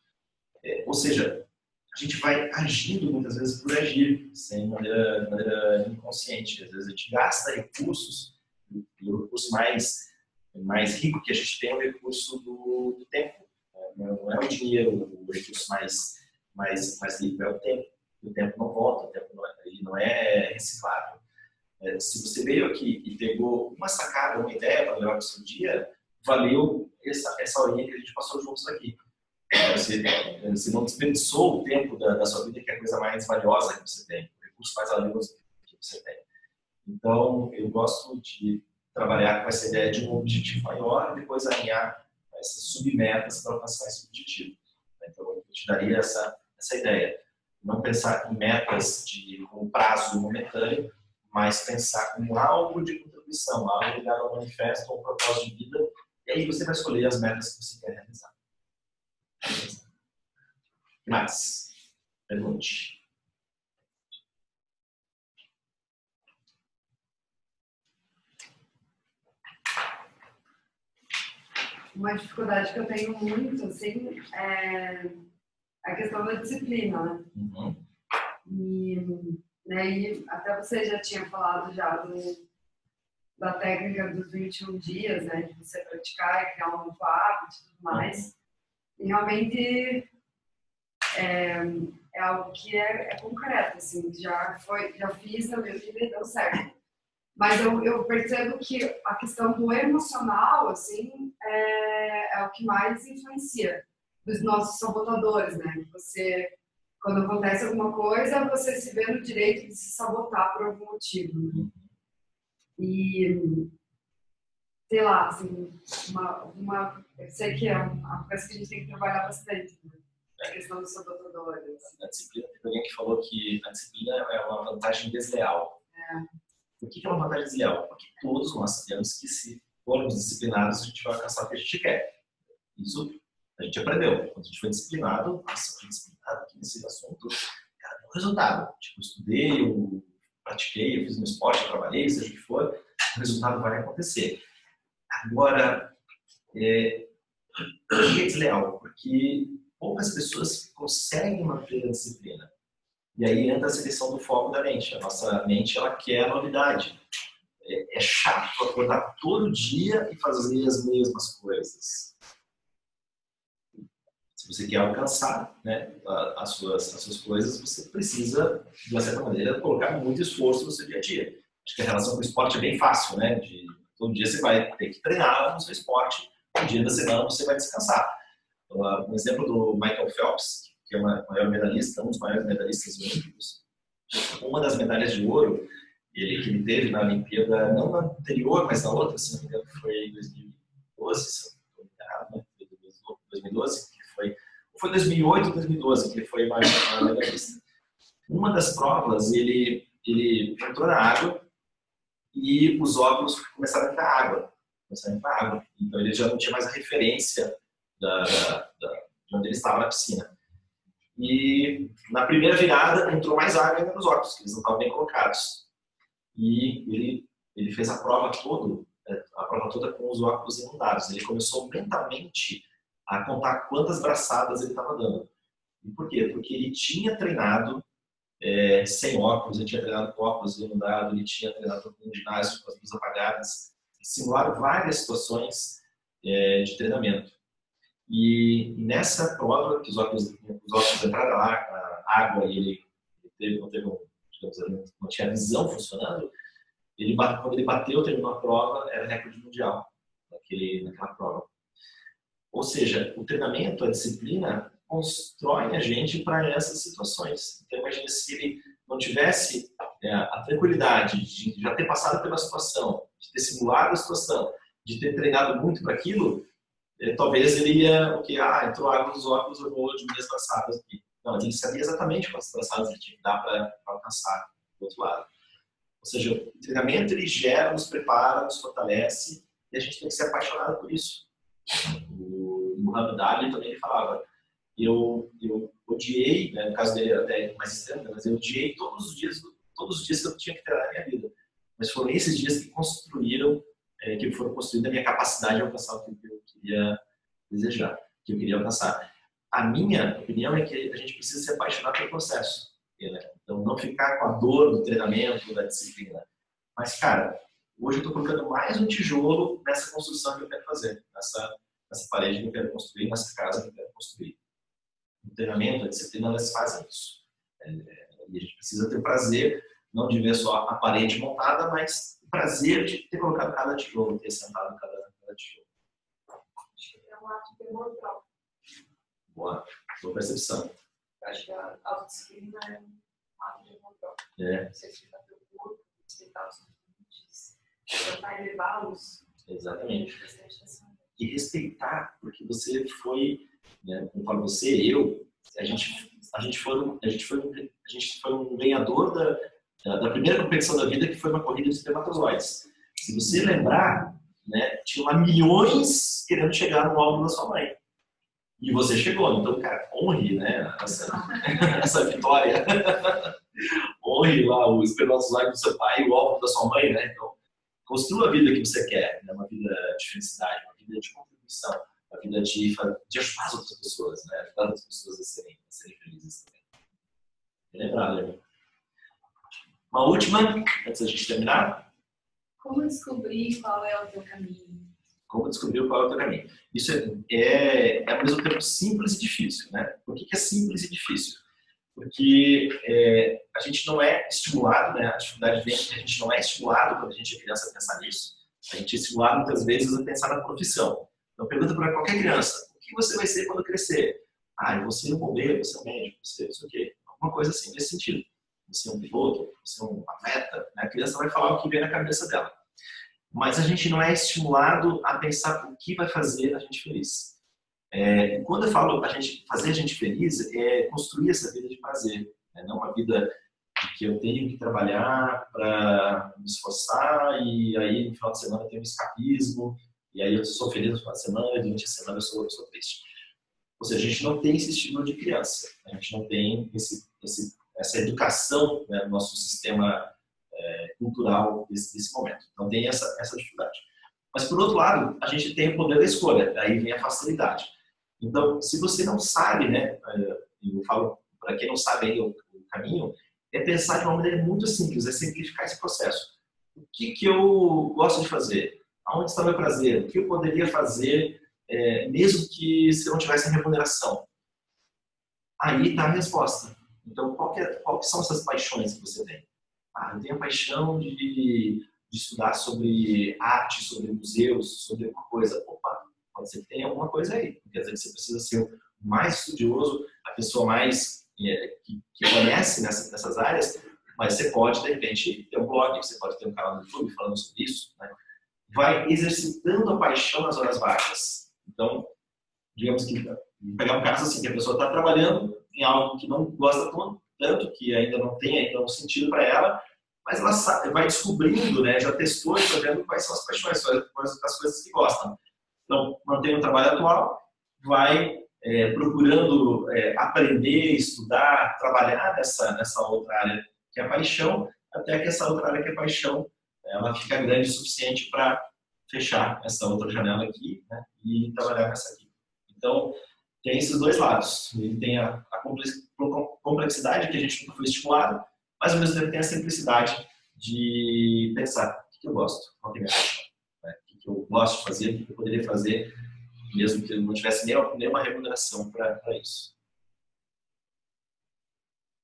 É, ou seja, a gente vai agindo muitas vezes por agir, sem maneira, de maneira inconsciente. Às vezes a gente gasta recursos, e o recurso mais, mais rico que a gente tem é o recurso do, do tempo. Né? Não é o dinheiro o recurso mais mas, mas é o tempo. O tempo não volta, o tempo não é, ele não é reciclável. É, se você veio aqui e pegou uma sacada, uma ideia para melhorar o seu dia, valeu essa, essa horinha que a gente passou juntos aqui. Você, você não desperdiçou o tempo da, da, sua vida, que é a coisa mais valiosa que você tem, o recurso mais valioso que você tem. Então, eu gosto de trabalhar com essa ideia de um objetivo maior e depois alinhar essas submetas para alcançar esse objetivo. Então, eu te daria essa, essa ideia. Não pensar em metas de um prazo momentâneo, mas pensar como algo de contribuição, algo ligado ao manifesto, ao propósito de vida, e aí você vai escolher as metas que você quer realizar. Mas, pergunte. Uma dificuldade que eu tenho muito, assim, é a questão da disciplina, né? Uhum. E, né, e até você já tinha falado já do, da técnica dos 21 dias, né? De você praticar e criar um novo hábito e tudo mais. E realmente é, é algo que é, é, concreto, assim, já foi, já fiz na minha vida e deu certo. Mas eu, eu percebo que a questão do emocional, assim, é, é o que mais influencia dos nossos sabotadores, né? Você, quando acontece alguma coisa, você se vê no direito de se sabotar por algum motivo. Né? E, sei lá, assim, uma, uma, eu sei que é uma coisa que a gente tem que trabalhar bastante, né? A questão dos sabotadores. A disciplina, tem alguém que falou que a disciplina é uma vantagem desleal. É. Por que é uma vantagem desleal? Porque todos nós sabemos que se formos disciplinados, a gente vai alcançar o que a gente quer. Isso a gente aprendeu. Quando a gente foi disciplinado, nossa, foi disciplinado aqui nesse assunto, cara, deu resultado. Tipo, estudei, eu pratiquei, eu fiz um esporte, eu trabalhei, seja o que for, o resultado vai acontecer. Agora, é, é desleal, porque poucas pessoas conseguem manter a disciplina. E aí entra a seleção do foco da mente. A nossa mente, ela quer a novidade. É, é chato acordar todo dia e fazer as mesmas coisas. Se você quer alcançar né, as, suas, as suas coisas, você precisa, de uma certa maneira, colocar muito esforço no seu dia a dia. Acho que a relação com o esporte é bem fácil, né? De, todo dia você vai ter que treinar no seu esporte, um dia da semana você vai descansar. Um exemplo do Michael Phelps, que é o maior medalhista, um dos maiores medalhistas olímpicos, uma das medalhas de ouro ele, que ele teve na Olimpíada, não na anterior, mas na outra, se não me engano, foi em 2012, se não me engano, 2012, que foi, foi 2008 ou 2012 que ele foi mais medalhista. Uma das provas, ele, ele entrou na água e os óculos começaram a entrar água, começaram a entrar água. Então ele já não tinha mais a referência da, da, de onde ele estava na piscina. E na primeira virada entrou mais água ainda nos óculos, que eles não estavam bem colocados. E ele, ele fez a prova toda, é, a prova toda com os óculos inundados. Ele começou mentalmente a contar quantas braçadas ele estava dando. E por quê? Porque ele tinha treinado é, sem óculos, ele tinha treinado com óculos inundados, ele tinha treinado com ginásio com as luzes apagadas, simularam várias situações é, de treinamento. E nessa prova, que os óculos, os óculos entraram lá, a água, e ele, teve, não, teve digamos, não tinha visão funcionando, ele, quando ele bateu, terminou a prova, era recorde mundial naquele, naquela prova. Ou seja, o treinamento, a disciplina, constrói a gente para essas situações. Então, imagine se ele não tivesse é, a tranquilidade de já ter passado pela situação, de ter simulado a situação, de ter treinado muito para aquilo, é, talvez ele ia, o que, ah, entrou água nos óculos, eu vou diminuir as braçadas aqui. Não, ele sabia exatamente quantas braçadas ele tinha que dar para alcançar do outro lado. Ou seja, o treinamento ele gera, nos prepara, nos fortalece e a gente tem que ser apaixonado por isso. Muhammad Ali também falava, eu, eu odiei, né, no caso dele até mais extremo, mas eu odiei todos os dias, todos os dias que eu tinha que treinar na minha vida. Mas foram esses dias que construíram é, que foram construindo a minha capacidade de alcançar o que eu queria desejar, que eu queria alcançar. A minha opinião é que a gente precisa se apaixonar pelo processo. Né? Então, não ficar com a dor do treinamento, da disciplina. Mas, cara, hoje eu estou colocando mais um tijolo nessa construção que eu quero fazer, nessa, nessa parede que eu quero construir, nessa casa que eu quero construir. O treinamento, a disciplina, elas fazem isso. É, e a gente precisa ter prazer, não de ver só a parede montada, mas prazer de ter colocado cada tijolo, ter sentado cada, cada tijolo. Acho que é um ato próprio. Boa, boa percepção. Acho que a autodisciplina é um ato próprio. É. Você respeitar o seu corpo, respeitar os seus limites, tentar elevá-los. Exatamente. E respeitar, porque você foi, né, como falo você, eu, a gente, a gente foi, a gente foi, a gente foi um ganhador da, da primeira competição da vida, que foi uma corrida de espermatozoides. Se você lembrar, né, tinha lá milhões querendo chegar no alvo da sua mãe. E você chegou. Então, cara, honre né, essa, essa vitória. honre lá o espermatozoide do seu pai e o alvo da sua mãe. Né? Então, construa a vida que você quer. Né? Uma vida de felicidade, vida de contribuição, uma vida de, de ajudar as outras pessoas, né? ajudar as pessoas a serem, a serem felizes também. Lembrar, lembrar. Uma última, antes da gente terminar. Como descobrir qual é o teu caminho? Como descobrir qual é o teu caminho? Isso é, é, é ao mesmo tempo simples e difícil, né? Por que, que é simples e difícil? Porque é, a gente não é estimulado, né? A dificuldade vem que a gente não é estimulado quando a gente é criança a pensar nisso. A gente é estimulado muitas vezes a pensar na profissão. Então pergunta para qualquer criança: o que você vai ser quando crescer? Ah, eu vou ser um bombeiro, vou ser um médico, ser não sei o quê. Alguma coisa assim nesse sentido você é um piloto, você é um atleta, né? a criança vai falar o que vem na cabeça dela. Mas a gente não é estimulado a pensar o que vai fazer a gente feliz. É, quando eu falo a gente fazer a gente feliz, é construir essa vida de prazer, né? não uma vida que eu tenho que trabalhar para me esforçar e aí no final de semana eu tenho um escapismo e aí eu sou feliz no final de semana e durante a semana eu sou, eu sou triste. Ou seja, a gente não tem esse estímulo de criança, a gente não tem esse, esse essa educação né, no nosso sistema é, cultural desse, desse, momento. Então tem essa, essa dificuldade. Mas, por outro lado, a gente tem o poder da escolha, daí vem a facilidade. Então, se você não sabe, né, é, eu falo para quem não sabe aí o, caminho, é pensar de uma maneira muito simples, é simplificar esse processo. O que, que eu gosto de fazer? Aonde está meu prazer? O que eu poderia fazer é, mesmo que se não tivesse remuneração? Aí está a resposta. Então, qual que, é, qual que são essas paixões que você tem? Ah, eu tenho a paixão de, de estudar sobre arte, sobre museus, sobre alguma coisa. Opa, pode ser que tenha alguma coisa aí. Quer dizer que você precisa ser o mais estudioso, a pessoa mais que, que conhece nessa, nessas áreas, mas você pode, de repente, ter um blog, você pode ter um canal no YouTube falando sobre isso. Né? Vai exercitando a paixão nas horas vagas. Então, digamos que, pegar um caso assim, que a pessoa está trabalhando em algo que não gosta tanto, que ainda não tem um sentido para ela, mas ela sabe, vai descobrindo, né, já testou e está vendo quais são as paixões, quais as coisas que gostam. Então, mantém o trabalho atual, vai é, procurando é, aprender, estudar, trabalhar nessa, nessa outra área que é a paixão, até que essa outra área que é paixão, ela fica grande o suficiente para fechar essa outra janela aqui né, e trabalhar nessa aqui. Então, tem esses dois lados. Ele tem a, a complexidade que a gente nunca foi estimulado, mas ao mesmo tempo tem a simplicidade de pensar o que eu gosto, é a né? o que eu gosto de fazer, o que eu poderia fazer, mesmo que eu não tivesse nenhuma remuneração para isso.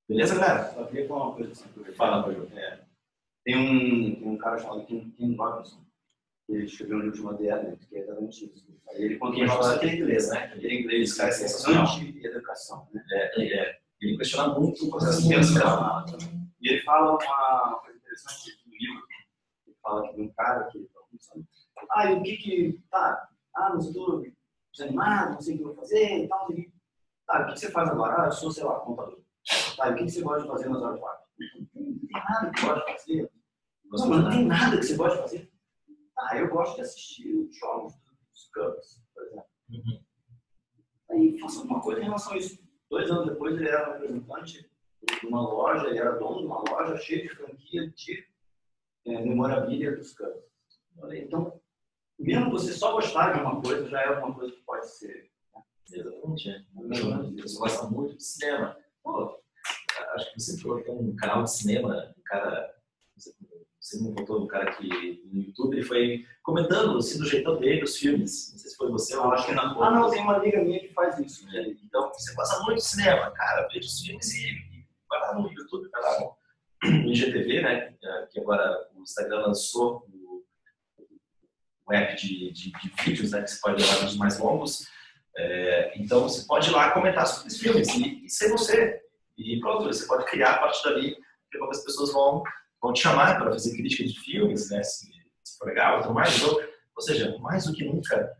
Beleza, galera? Só queria falar uma coisa assim. Fala. É, tem, um, tem um cara chamado Kim, Kim Robinson, ele escreveu um livro chamado The Advent, que é exatamente isso. Ele conta uma história que é inglês, né? Ele é inglês, cara, é sensacional. Anti-educação, né? É, ele, é, ele questiona muito o processo de. E ele fala uma coisa interessante no livro. Ele fala de um cara que ele fala, ah, e o que que, tá, ah, mas eu tô desanimado, não sei o que eu vou fazer e tal. E, tá, o que, você faz agora? Ah, eu sou, sei lá, contador. Tá, o que, você gosta de fazer nas horas vagas? Não tem nada que você gosta de fazer. Não, mas não tem nada que você gosta de fazer. Ah, eu gosto de assistir os jogos dos Cubs, por exemplo. Uhum. Aí faça alguma coisa em relação a isso. Dois anos depois ele era representante de uma loja, ele era dono de uma loja cheia de franquia de é, memorabilia dos Cubs. Então, mesmo você só gostar de uma coisa, já é alguma coisa que pode ser. Né? Exatamente. É. Você gosta muito de cinema. Pô, acho que você falou que tem um canal de cinema, um cara, você me contou um cara que no YouTube ele foi comentando assim, do jeitão dele os filmes. Não sei se foi você ou acho que não. Ah, não, tem uma amiga minha que faz isso. É, então, você gosta muito de cinema, cara, veja os filmes e, e vai lá no YouTube, vai lá no IGTV, né? Que agora o Instagram lançou um app de, de, de, vídeos, né, que você pode levar vídeos mais longos. É, então, você pode ir lá comentar sobre os filmes e, e ser você. E pronto, você pode criar a partir dali, porque as pessoas vão, vão te chamar para fazer crítica de filmes, né, se, se for legal, tudo mais. Então, ou seja, mais do que nunca,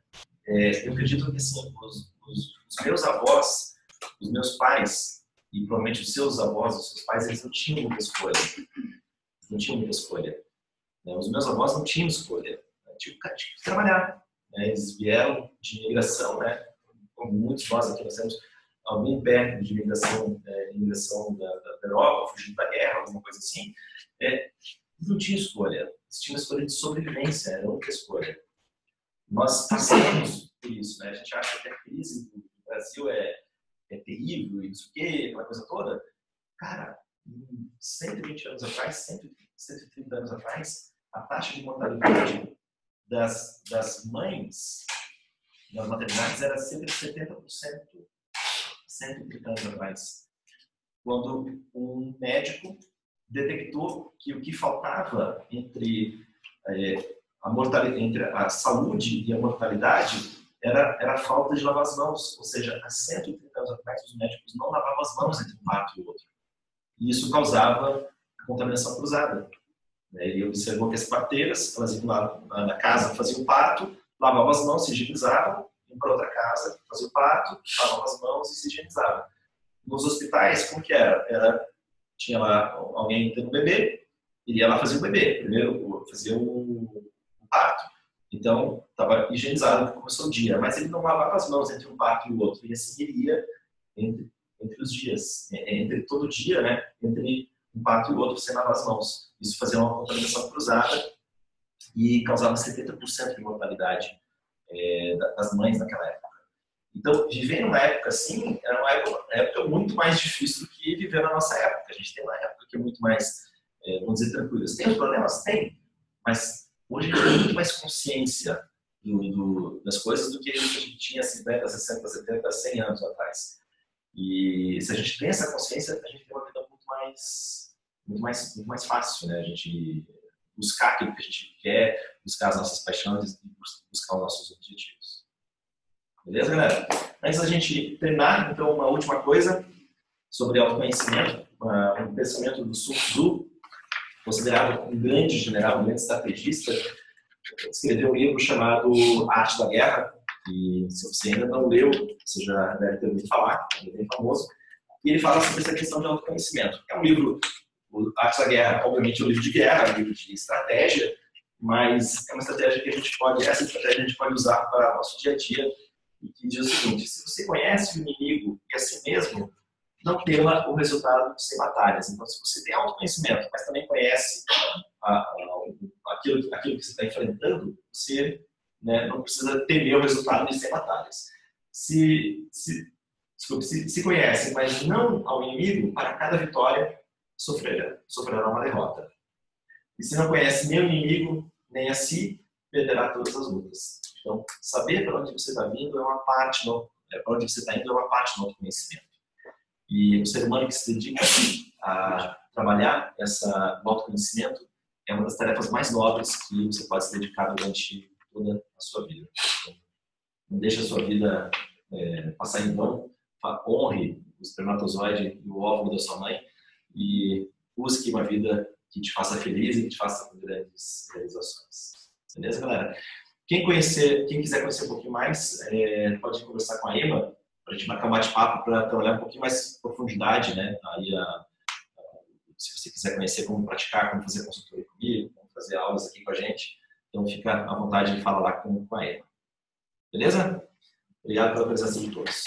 é, eu acredito que assim, os, os, os, meus avós, os meus pais, e provavelmente os seus avós, os seus pais, eles não tinham muita escolha. Não tinham muita escolha. Né? Os meus avós não tinham escolha cara, tinha que trabalhar. Né? Eles vieram de imigração, né? Como muitos de nós aqui, nós temos algum pé de imigração, é, imigração da, da, Europa, fugindo da guerra, alguma coisa assim. É, não tinha escolha. Eles tinham escolha de sobrevivência, era outra escolha. Nós passamos por isso, né? A gente acha que a crise do Brasil é, é terrível e isso que, aquela coisa toda. Cara, 120 anos atrás, 130 anos atrás, a taxa de mortalidade das, das mães das maternidades era cerca de 70%, 130 anos atrás. Quando um médico detectou que o que faltava entre, é, a, mortalidade, entre a saúde e a mortalidade era, era a falta de lavar as mãos. Ou seja, há 130 anos atrás, os médicos não lavavam as mãos entre um parto e outro. E isso causava contaminação cruzada. Né? Ele observou que as parteiras, elas iam lá na casa, faziam o parto, lavavam as mãos, se higienizavam, iam para outra casa, faziam o parto, lavavam as mãos e se higienizavam. Nos hospitais, como que era? era tinha lá alguém tendo um bebê, iria lá fazer o bebê, primeiro fazia o, parto. Então, estava higienizado, começou o dia, mas ele não lavava as mãos entre um parto e o outro, e assim iria entre, entre os dias, entre todo dia, né? entre um pato e o outro você lava as mãos. Isso fazia uma contaminação cruzada e causava 70% de mortalidade é, das mães naquela época. Então, viver numa época assim era uma época, uma época, muito mais difícil do que viver na nossa época. A gente tem uma época que é muito mais, é, vamos dizer, tranquila. Tem os problemas? Tem. Mas hoje a gente tem muito mais consciência do, do, das coisas do que a gente tinha 50, 60, 70, 100 anos atrás. E se a gente tem essa consciência, a gente tem uma vida mais, muito mais, muito mais fácil, né? A gente buscar aquilo que a gente quer, buscar as nossas paixões e buscar os nossos objetivos. Beleza, galera? Antes da gente terminar, então, uma última coisa sobre autoconhecimento, um pensamento do Sun Tzu, considerado um grande general, um grande estrategista, escreveu um livro chamado Arte da Guerra, e se você ainda não leu, você já deve ter ouvido falar, é bem famoso, e ele fala sobre essa questão de autoconhecimento. É um livro o Arte da Guerra, obviamente, é um livro de guerra, é um livro de estratégia, mas é uma estratégia que a gente pode, essa estratégia a gente pode usar para o nosso dia a dia, e que diz o seguinte: se você conhece o inimigo e a si mesmo, não tema o resultado sem batalhas. Então, se você tem autoconhecimento, mas também conhece a, a, aquilo, aquilo que você está enfrentando, você né, não precisa temer o resultado de sem batalhas. Se, se, desculpe, se, se conhece, mas não ao inimigo, para cada vitória sofrerá, sofrerá uma derrota. E se não conhece nem o inimigo, nem a si, perderá todas as lutas. Então, saber para onde você está vindo é uma parte, é, para onde você está indo é uma parte do autoconhecimento. E o ser humano que se dedica a trabalhar essa, autoconhecimento é uma das tarefas mais nobres que você pode se dedicar durante toda a sua vida. Então, não deixe a sua vida é, passar em vão, honre o espermatozoide e o óvulo da sua mãe e busque uma vida que te faça feliz e que te faça grandes realizações. Beleza, galera? Quem, conhecer, quem quiser conhecer um pouquinho mais, é, pode conversar com a Emma para a gente marcar um bate-papo para trabalhar um pouquinho mais profundidade, né? Aí, a, a, se você quiser conhecer como praticar, como fazer consultoria comigo, como fazer aulas aqui com a gente, então fica à vontade de falar lá com, com a Emma. Beleza? Obrigado pela presença de todos.